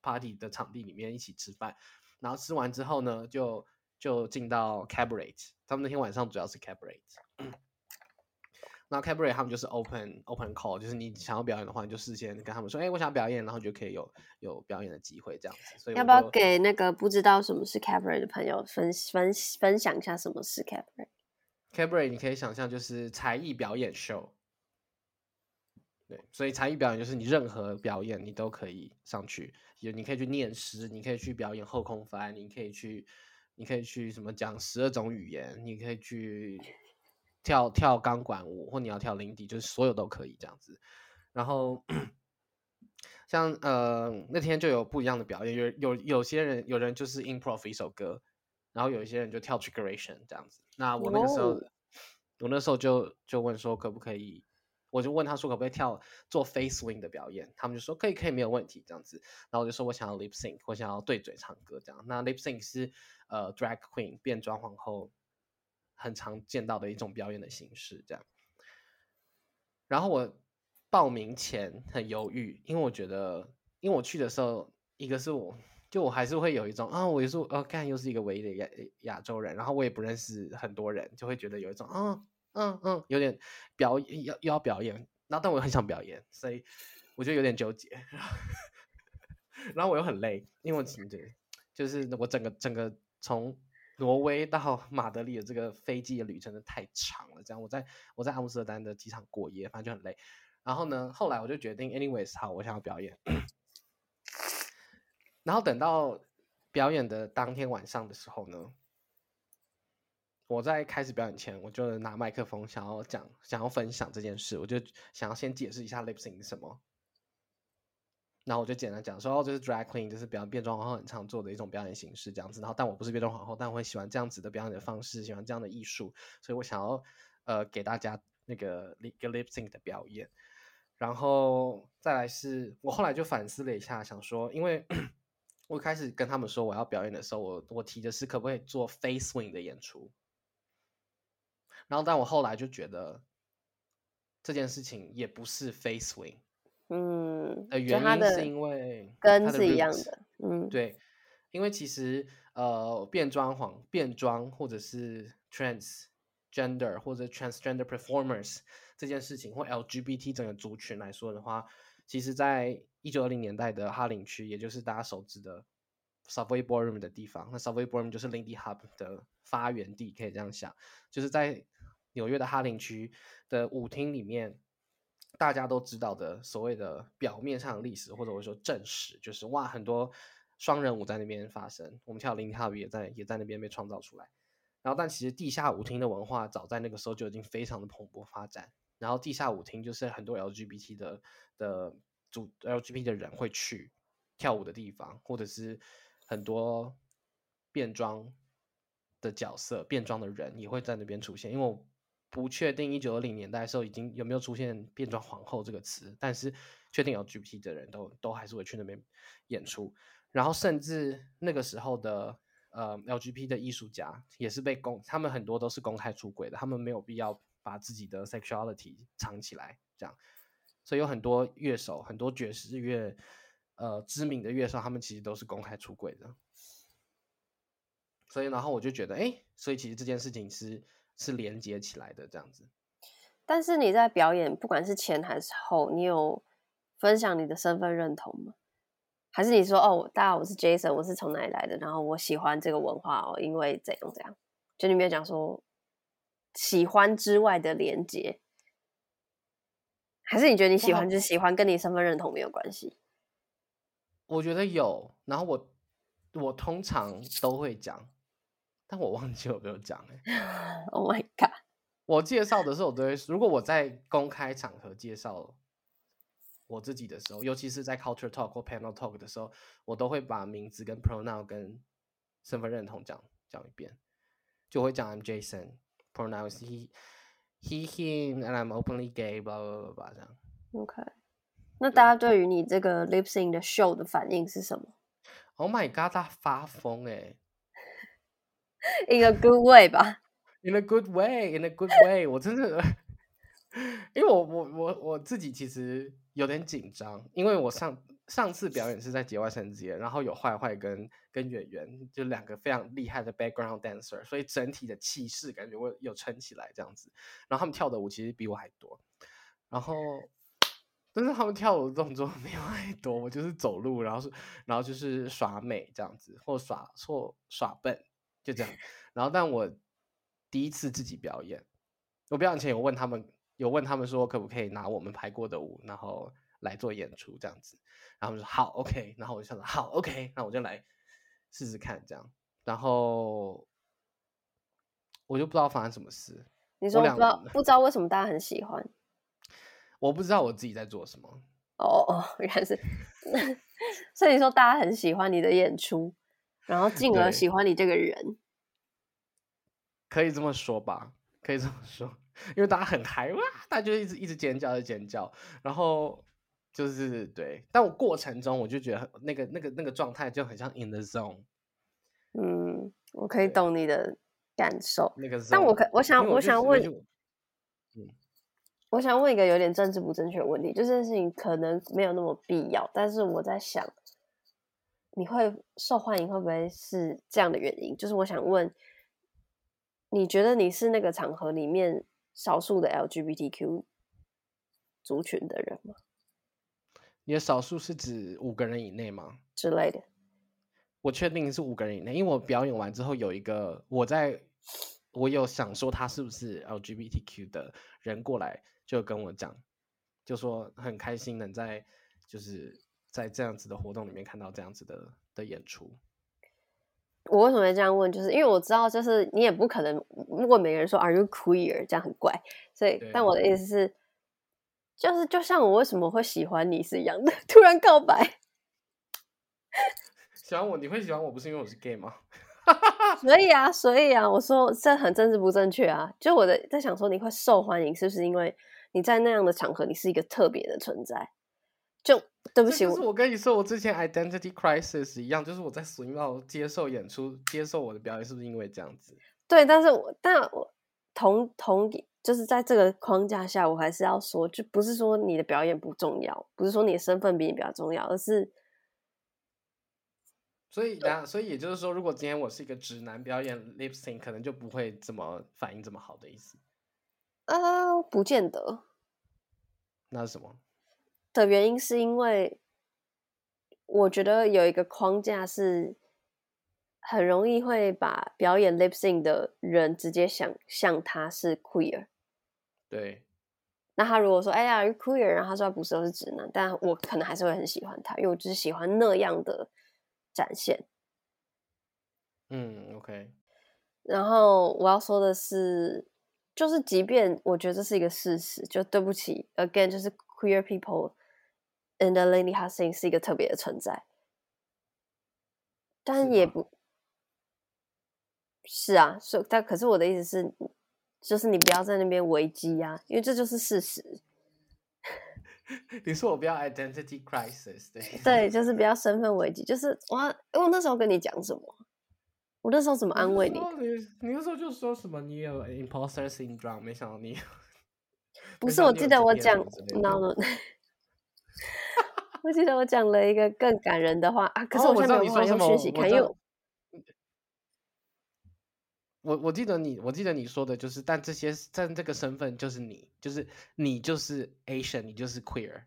party 的场地里面一起吃饭，然后吃完之后呢，就就进到 cabaret，他们那天晚上主要是 cabaret。然后 cabaret 他们就是 open open call，就是你想要表演的话，你就事先跟他们说，哎，我想要表演，然后就可以有有表演的机会这样子。所以要不要就给那个不知道什么是 cabaret 的朋友分分分享一下什么是 cabaret？cabaret 你可以想象就是才艺表演秀，对，所以才艺表演就是你任何表演你都可以上去，有你可以去念诗，你可以去表演后空翻，你可以去，你可以去什么讲十二种语言，你可以去跳跳钢管舞，或你要跳林迪，就是所有都可以这样子。然后 像呃那天就有不一样的表演，有有有些人有人就是 improv 一首歌，然后有一些人就跳 figuration 这样子。那我那个时候，哦我那时候就就问说可不可以，我就问他说可不可以跳做 face swing 的表演，他们就说可以可以没有问题这样子。然后我就说我想要 lip sync，我想要对嘴唱歌这样。那 lip sync 是呃 drag queen 变装皇后很常见到的一种表演的形式这样。然后我报名前很犹豫，因为我觉得，因为我去的时候，一个是我就我还是会有一种啊，我也是哦，看又是一个唯一的亚亚洲人，然后我也不认识很多人，就会觉得有一种啊嗯嗯，有点表演要要表演，然后但我又很想表演，所以我觉得有点纠结，然后我又很累，因为我对，就是我整个整个从挪威到马德里的这个飞机的旅程真的太长了，这样我在我在阿姆斯特丹的机场过夜，反正就很累。然后呢，后来我就决定，anyways，好，我想要表演。然后等到表演的当天晚上的时候呢，我在开始表演前，我就拿麦克风想要讲，想要分享这件事，我就想要先解释一下 lip sync 是什么。然后我就简单讲说，哦，这是 drag queen，就是表变装皇后很常做的一种表演形式，这样子。然后，但我不是变装皇后，但我会喜欢这样子的表演的方式，喜欢这样的艺术，所以我想要呃给大家那个一个 lip sync 的表演。然后再来是我后来就反思了一下，想说，因为我开始跟他们说我要表演的时候，我我提的是可不可以做 face swing 的演出。然后，但我后来就觉得这件事情也不是 face swing。嗯，的，原因是因为根是一样的，嗯，对，因为其实呃，变装皇变装或者是 transgender 或者 transgender performers 这件事情，或 LGBT 整个族群来说的话，其实在一九二零年代的哈林区，也就是大家熟知的 Subway Ballroom 的地方，那 Subway Ballroom 就是 Lindy Hop 的发源地，可以这样想，就是在纽约的哈林区的舞厅里面。大家都知道的所谓的表面上的历史，或者我说正史，就是哇，很多双人舞在那边发生，我们跳林跳舞也在也在那边被创造出来。然后，但其实地下舞厅的文化早在那个时候就已经非常的蓬勃发展。然后，地下舞厅就是很多 LGBT 的的主 LGBT 的人会去跳舞的地方，或者是很多变装的角色、变装的人也会在那边出现，因为。不确定一九二零年代的时候已经有没有出现“变装皇后”这个词，但是确定有 GPT 的人都都还是会去那边演出。然后甚至那个时候的呃 LGBT 的艺术家也是被公，他们很多都是公开出轨的，他们没有必要把自己的 sexuality 藏起来，这样。所以有很多乐手，很多爵士乐呃知名的乐手，他们其实都是公开出轨的。所以然后我就觉得，哎，所以其实这件事情是。是连接起来的这样子，但是你在表演，不管是前还是后，你有分享你的身份认同吗？还是你说哦，大家我是 Jason，我是从哪里来的？然后我喜欢这个文化哦，因为怎样怎样？就你没有讲说喜欢之外的连接，还是你觉得你喜欢就喜欢，跟你身份认同没有关系？我觉得有，然后我我通常都会讲。但我忘记有没有讲哎，Oh my god！我介绍的时候，我都会如果我在公开场合介绍我自己的时候，尤其是在 culture talk 或 panel talk 的时候，我都会把名字跟 pronoun 跟身份认同讲讲一遍，就会讲 I'm Jason，pronoun he he him，and I'm openly gay，blah blah blah 这样。OK，那大家对于你这个 lip sync 的 show 的反应是什么？Oh my god！他发疯哎！In a good way 吧。In a good way, in a good way。我真的，因为我我我我自己其实有点紧张，因为我上上次表演是在节外生枝，然后有坏坏跟跟演员就两个非常厉害的 background dancer，所以整体的气势感觉我有撑起来这样子。然后他们跳的舞其实比我还多，然后但是他们跳舞的动作 没有太多，我就是走路，然后是然后就是耍美这样子，或耍或耍笨。就这样，然后但我第一次自己表演，我表演前有问他们，有问他们说可不可以拿我们排过的舞，然后来做演出这样子，然后他们说好，OK，然后我就想说好，OK，那我就来试试看这样，然后我就不知道发生什么事，你说不知道不知道为什么大家很喜欢，我不知道我自己在做什么，哦哦，原来是，所以你说大家很喜欢你的演出。然后进而喜欢你这个人，可以这么说吧？可以这么说，因为大家很嗨哇，大家就一直一直尖叫，一直尖叫。然后就是对，但我过程中我就觉得那个那个那个状态就很像 in the zone。嗯，我可以懂你的感受。那个，但我可我想我想问，嗯，我想问一个有点政治不正确的问题，就这件事情可能没有那么必要，但是我在想，你会受欢迎会不会是这样的原因？就是我想问，你觉得你是那个场合里面少数的 LGBTQ 族群的人吗？你的少数是指五个人以内吗？之类的？我确定是五个人以内，因为我表演完之后有一个我在，我有想说他是不是 LGBTQ 的人过来，就跟我讲，就说很开心能在就是在这样子的活动里面看到这样子的的演出。我为什么会这样问？就是因为我知道，就是你也不可能问每个人说 “Are you queer” 这样很怪，所以但我的意思是，就是就像我为什么会喜欢你是一样的，突然告白。喜欢我，你会喜欢我不是因为我是 gay 吗？所以啊，所以啊，我说这很政治不正确啊。就我的在想说，你会受欢迎，是不是因为你在那样的场合，你是一个特别的存在？就对不起，就是我我跟你说，我之前 identity crisis 一样，就是我在 swing out 接受演出，接受我的表演，是不是因为这样子？对，但是我但我同同就是在这个框架下，我还是要说，就不是说你的表演不重要，不是说你的身份比你比较重要，而是所以，然所以也就是说，如果今天我是一个直男表演 lip sync，可能就不会这么反应这么好的意思。呃，不见得那是什么？的原因，是因为我觉得有一个框架是很容易会把表演 lip sync 的人直接想象他是 queer。对，那他如果说哎呀 queer，然后他说他不是，都是直男，但我可能还是会很喜欢他，因为我就是喜欢那样的展现。嗯，OK，然后我要说的是，就是即便我觉得这是一个事实，就对不起，again，就是 queer people in the Lady h u s i n g 是一个特别的存在，但也不是啊，所以但可是我的意思是，就是你不要在那边危机呀、因为这就是事实。你说我不要 identity crisis，对，对，就是不要身份危机，就是我我那时候跟你讲什么，我那时候怎么安慰你？你？你那时候就说什么你有 imposter syndrome，没想到你 不是，我记得我讲，no no，我记得我讲了一个更感人的话啊，可是哦我现在没有用讯息看，因为我我记得你，我记得你说的就是，但这些但这个身份就是你，就是你就是 Asian，你就是 queer，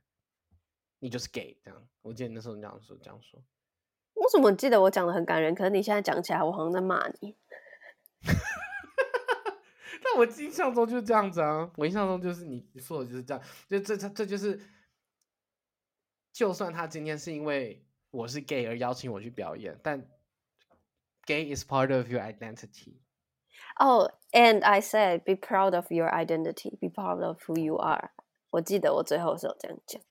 你就是 gay，这样。我记得你那时候这样说，这样说。我怎么记得我讲的很感人，可是你现在讲起来，我好像在骂你。但我印象中就是这样子啊，我印象中就是你你说的就是这样，就这这这就是，就算他今天是因为我是 gay 而邀请我去表演，但 gay is part of your identity。哦、a n d I said be proud of your identity, be proud of who you are。我记得我最后是有这样讲。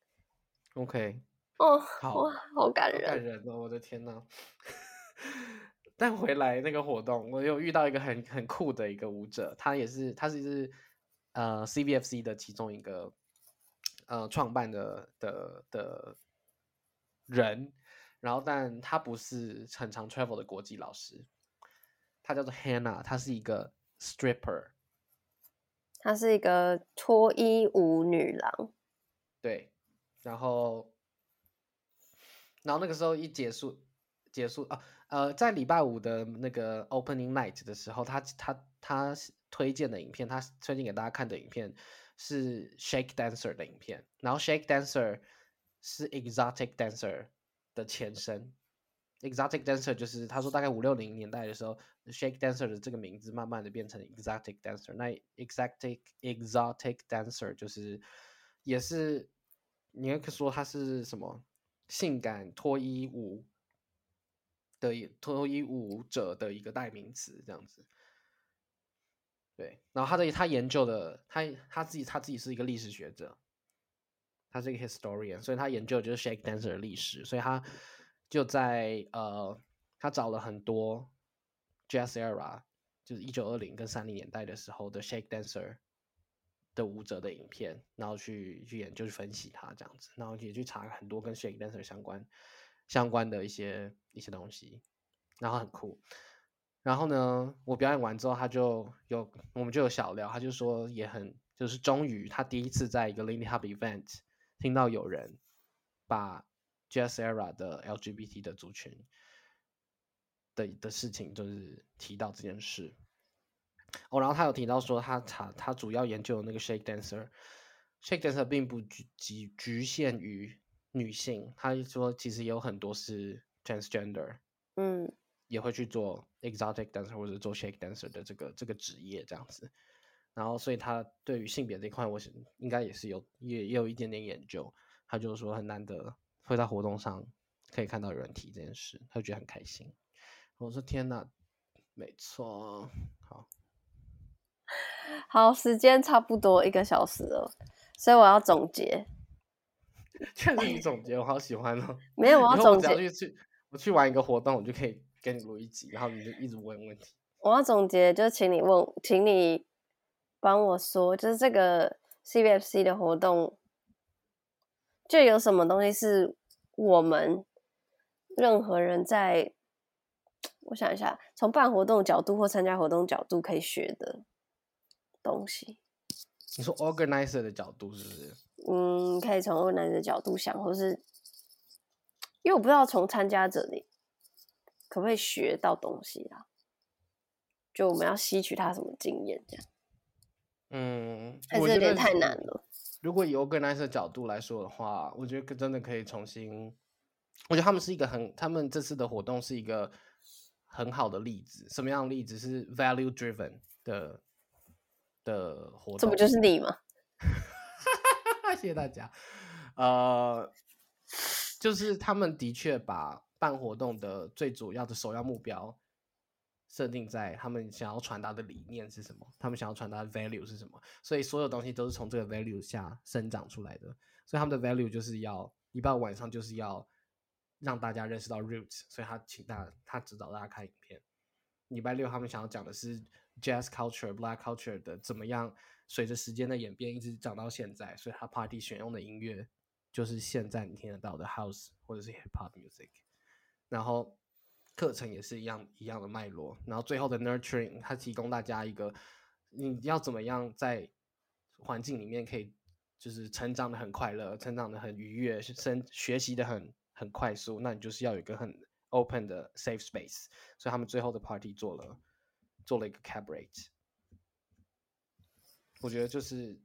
OK，哦，好哇，好感人感人。人哦，我的天呐！但回来那个活动，我有遇到一个很很酷的一个舞者，他也是他是是呃 CBFC 的其中一个呃创办的的的人，然后但他不是很常 travel 的国际老师，他叫做 Hannah，他是一个 stripper，她是一个脱衣舞女郎。对，然后，然后那个时候一结束，结束啊，呃，在礼拜五的那个 opening night 的时候，他他他推荐的影片，他推荐给大家看的影片是 Shake Dancer 的影片，然后 Shake Dancer 是 Exotic Dancer 的前身。Exotic Dancer 就是他说大概五六零年代的时候，Shake Dancer 的这个名字慢慢的变成 Exotic Dancer。那 Exotic Exotic Dancer 就是也是你也可以说它是什么性感脱衣舞的脱衣舞者的一个代名词，这样子。对，然后他的他研究的他他自己他自己是一个历史学者，他是一个 historian，所以他研究的就是 shake dancer 的历史，所以他就在呃，他找了很多 jazz era，就是一九二零跟三零年代的时候的 shake dancer 的舞者的影片，然后去去研究去分析他这样子，然后也去查很多跟 shake dancer 相关相关的一些一些东西，然后很酷。然后呢，我表演完之后，他就有我们就有小聊，他就说也很就是终于他第一次在一个 Lindy Hub event 听到有人把 Jazz Era 的 LGBT 的族群的的事情，就是提到这件事。哦，然后他有提到说他他他主要研究的那个 Shake Dancer，Shake Dancer 并不局局局限于女性，他说其实有很多是 transgender，嗯也会去做 exotic dancer 或者做 shake dancer 的这个这个职业这样子。然后，所以他对于性别这一块，我想应该也是有也也有一点点研究。他就是说很难得会在活动上可以看到有人提这件事，他就觉得很开心。我说天哪，没错，好，好，时间差不多一个小时了，所以我要总结。确实你 总结，我好喜欢哦。没有，我要总结，只要去去我去玩一个活动，我就可以跟你录一集，然后你就一直问问题。我要总结，就请你问，请你帮我说，就是这个 CBFC 的活动，就有什么东西是我们任何人在，我想一下，从办活动角度或参加活动角度可以学的东西。你说 organizer 的角度是不是？嗯，可以从 organizer 的角度想，或是因为我不知道从参加者里可不可以学到东西啊？就我们要吸取他什么经验，这样嗯，还是有点太难了。如果以 organizer 角度来说的话，我觉得真的可以重新，我觉得他们是一个很，他们这次的活动是一个很好的例子。什么样的例子是 value driven 的的活动？这不就是你吗？谢谢大家。呃，就是他们的确把办活动的最主要的首要目标设定在他们想要传达的理念是什么，他们想要传达的 value 是什么，所以所有东西都是从这个 value 下生长出来的。所以他们的 value 就是要礼拜晚上就是要让大家认识到 roots，所以他请大他指导大家看影片。礼拜六他们想要讲的是 jazz culture、black culture 的怎么样随着时间的演变一直长到现在，所以他 party 选用的音乐就是现在你听得到的 house 或者是 hip hop music，然后课程也是一样一样的脉络，然后最后的 nurturing 它提供大家一个你要怎么样在环境里面可以就是成长的很快乐，成长的很愉悦，生学习的很很快速，那你就是要有一个很 open 的 safe space，所以他们最后的 party 做了做了一个 cabaret，我觉得就是。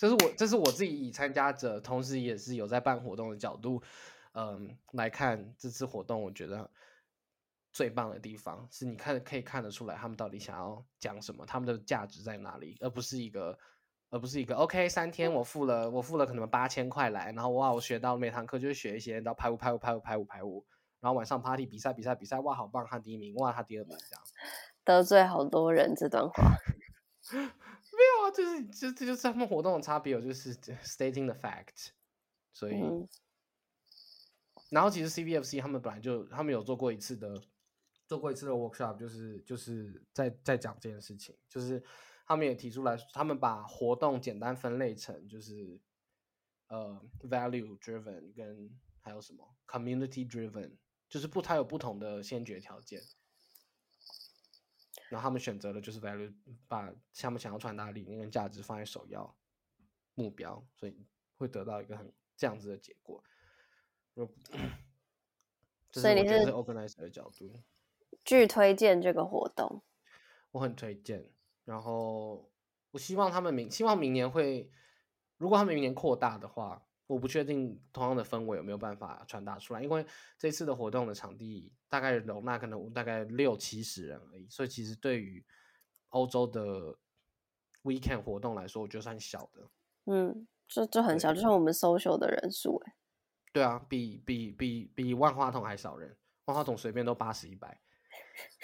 这是我，这是我自己以参加者，同时也是有在办活动的角度，嗯，来看这次活动，我觉得最棒的地方是你看可以看得出来他们到底想要讲什么，他们的价值在哪里，而不是一个，而不是一个 OK 三天我付了我付了可能八千块来，然后哇我学到每堂课就是学一些，然后排舞排舞排舞排舞排舞，然后晚上 party 比赛比赛比赛，哇好棒，他第一名，哇他第二名这样。得罪好多人这段话。没有啊，就是这这就是他们活动的差别，我就是 stating the fact，所以，嗯然后其实 CBFC 他们本来就他们有做过一次的做过一次的 workshop，就是就是在在讲这件事情，就是他们也提出来，他们把活动简单分类成就是呃 value driven 跟还有什么 community driven，就是不它有不同的先决条件。然后他们选择了就是 value，把他们想要传达的理念跟价值放在首要目标，所以会得到一个很这样子的结果。所以你是 organizer 的角度，巨推荐这个活动。我很推荐。然后我希望他们明希望明年会，如果他们明年扩大的话，我不确定同样的氛围有没有办法传达出来，因为这次的活动的场地大概容纳可能大概六七十人而已，所以其实对于欧洲的 weekend 活动来说，我觉得算小的。嗯，这这很小，就像我们 social 的人数哎。对啊，比比比比万花筒还少人，万花筒随便都八十一百。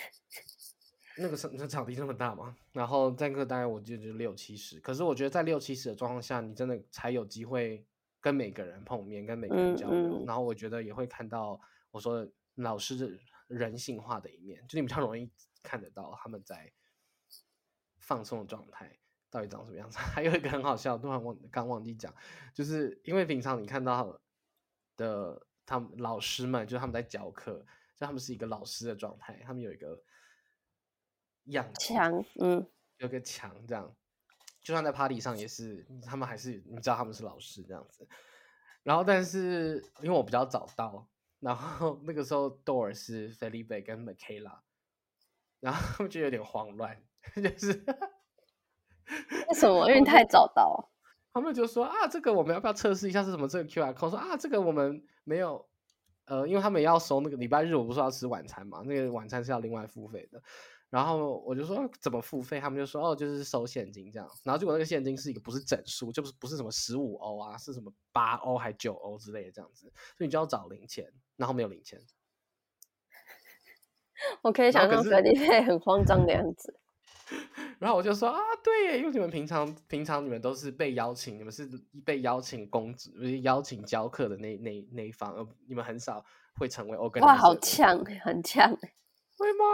那个场那场地这么大嘛，然后这个大概我记得就六七十，可是我觉得在六七十的状况下，你真的才有机会跟每个人碰面，跟每个人嗯交流，嗯然后我觉得也会看到我说的老师的人性化的一面，就你比较容易看得到他们在放松的状态到底长什么样子。还有一个很好笑，突然忘刚忘记讲，就是因为平常你看到的他们老师们，就是他们在教课，就他们是一个老师的状态，他们有一个样子，强，嗯，有个墙这样，就算在 party 上也是，他们还是你知道他们是老师这样子。然后，但是因为我比较早到，然后 那个时候 door 是 Felipe 跟 Michaela，然后 他们就有点慌乱，就是为什么？因为太早到。他们就说啊，这个我们要不要测试一下是什么？这个 QR code 说啊，这个我们没有，呃，因为他们要收那个礼拜日，我不是要吃晚餐嘛，那个晚餐是要另外付费的。然后我就说怎么付费？他们就说哦，就是收现金这样。然后结果那个现金是一个不是整数，就不是不是什么十五欧啊，是什么八欧还九欧之类的这样子，所以你就要找零钱，然后没有零钱。我可以想象菲利佩很慌张的样子。然后我就说啊，对，因为你们平常平常你们都是被邀请，你们是被邀请公职，邀请教课的那那那一方，而你们很少会成为 organizer。哇，好呛，很呛，会吗？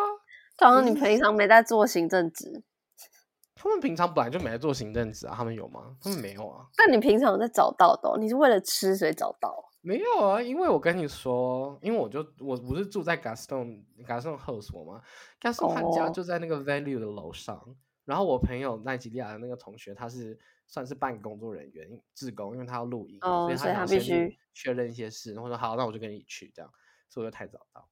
你平常没在做行政职。他们平常本来就没在做行政职啊，他们有吗？他们没有啊。那你平常有在找到的？你是为了吃所以找到？没有啊，因为我跟你说，因为我就我不是住在 Gaston Gaston House 我吗？Gaston 他家就在那个 Value 的楼上。然后我朋友奈吉利亚的那个同学，他是算是半个工作人员，志工，因为他要录影，所以他必须确认一些事。然后说好，那我就跟你去这样，所以我就太早到。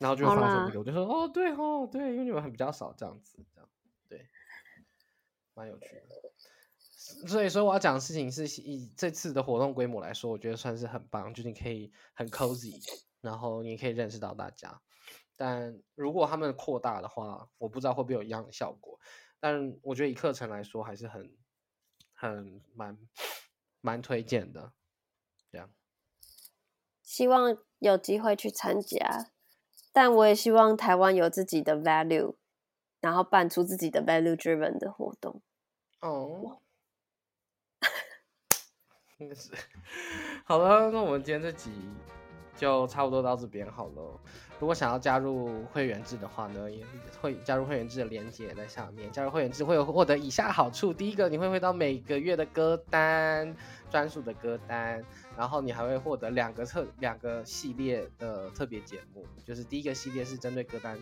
然后就发生这个，我就说哦，对哦，对，因为你们很比较少这样子，这样对，蛮有趣的。所以说我要讲的事情是以这次的活动规模来说，我觉得算是很棒，就是你可以很 cozy，然后你可以认识到大家。但如果他们扩大的话，我不知道会不会有一样的效果。但我觉得以课程来说，还是很很蛮蛮推荐的。这样，希望有机会去参加。但我也希望台湾有自己的 value，然后办出自己的 value driven 的活动。哦，是好了。那我们今天这集就差不多到这边好了。如果想要加入会员制的话呢，也会加入会员制的链接在下面。加入会员制会有获得以下好处：第一个，你会回到每个月的歌单，专属的歌单。然后你还会获得两个特两个系列的特别节目，就是第一个系列是针对歌单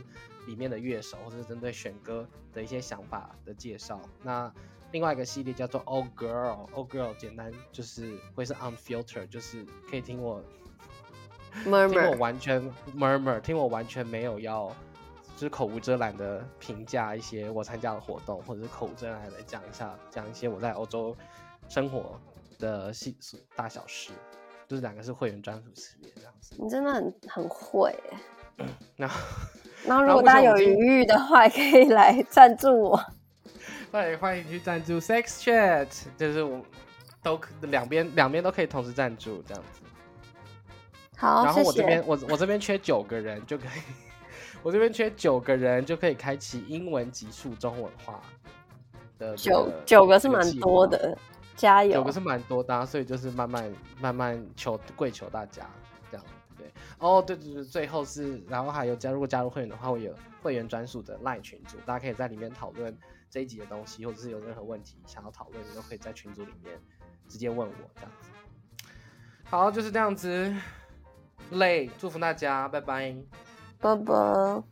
里面的乐手，或者是针对选歌的一些想法的介绍。那另外一个系列叫做 Old Girl，Old Girl 简单就是会是 Unfiltered，就是可以听我听我完全 murmur，听我完全没有要就是口无遮拦的评价一些我参加的活动，或者是口无遮拦的讲一下讲一些我在欧洲生活。的细大小事，就是两个是会员专属系列这样子。你真的很很会，然后，然后如果大家有余裕的话，可以来赞助我。欢迎欢迎去赞助 Sex Chat，就是我都两边两边都可以同时赞助这样子。好，然后我这边我我这边缺九个人就可以，我这边缺九个人就可以开启英文级数中文化的九九个是蛮多的。加油！有个是蛮多的，所以就是慢慢慢慢求跪求大家这样对哦，对对对，最后是然后还有加入加入会员的话，会有会员专属的赖群组，大家可以在里面讨论这一集的东西，或者是有任何问题想要讨论，你都可以在群组里面直接问我这样子。好，就是这样子，累，祝福大家，拜拜，拜拜。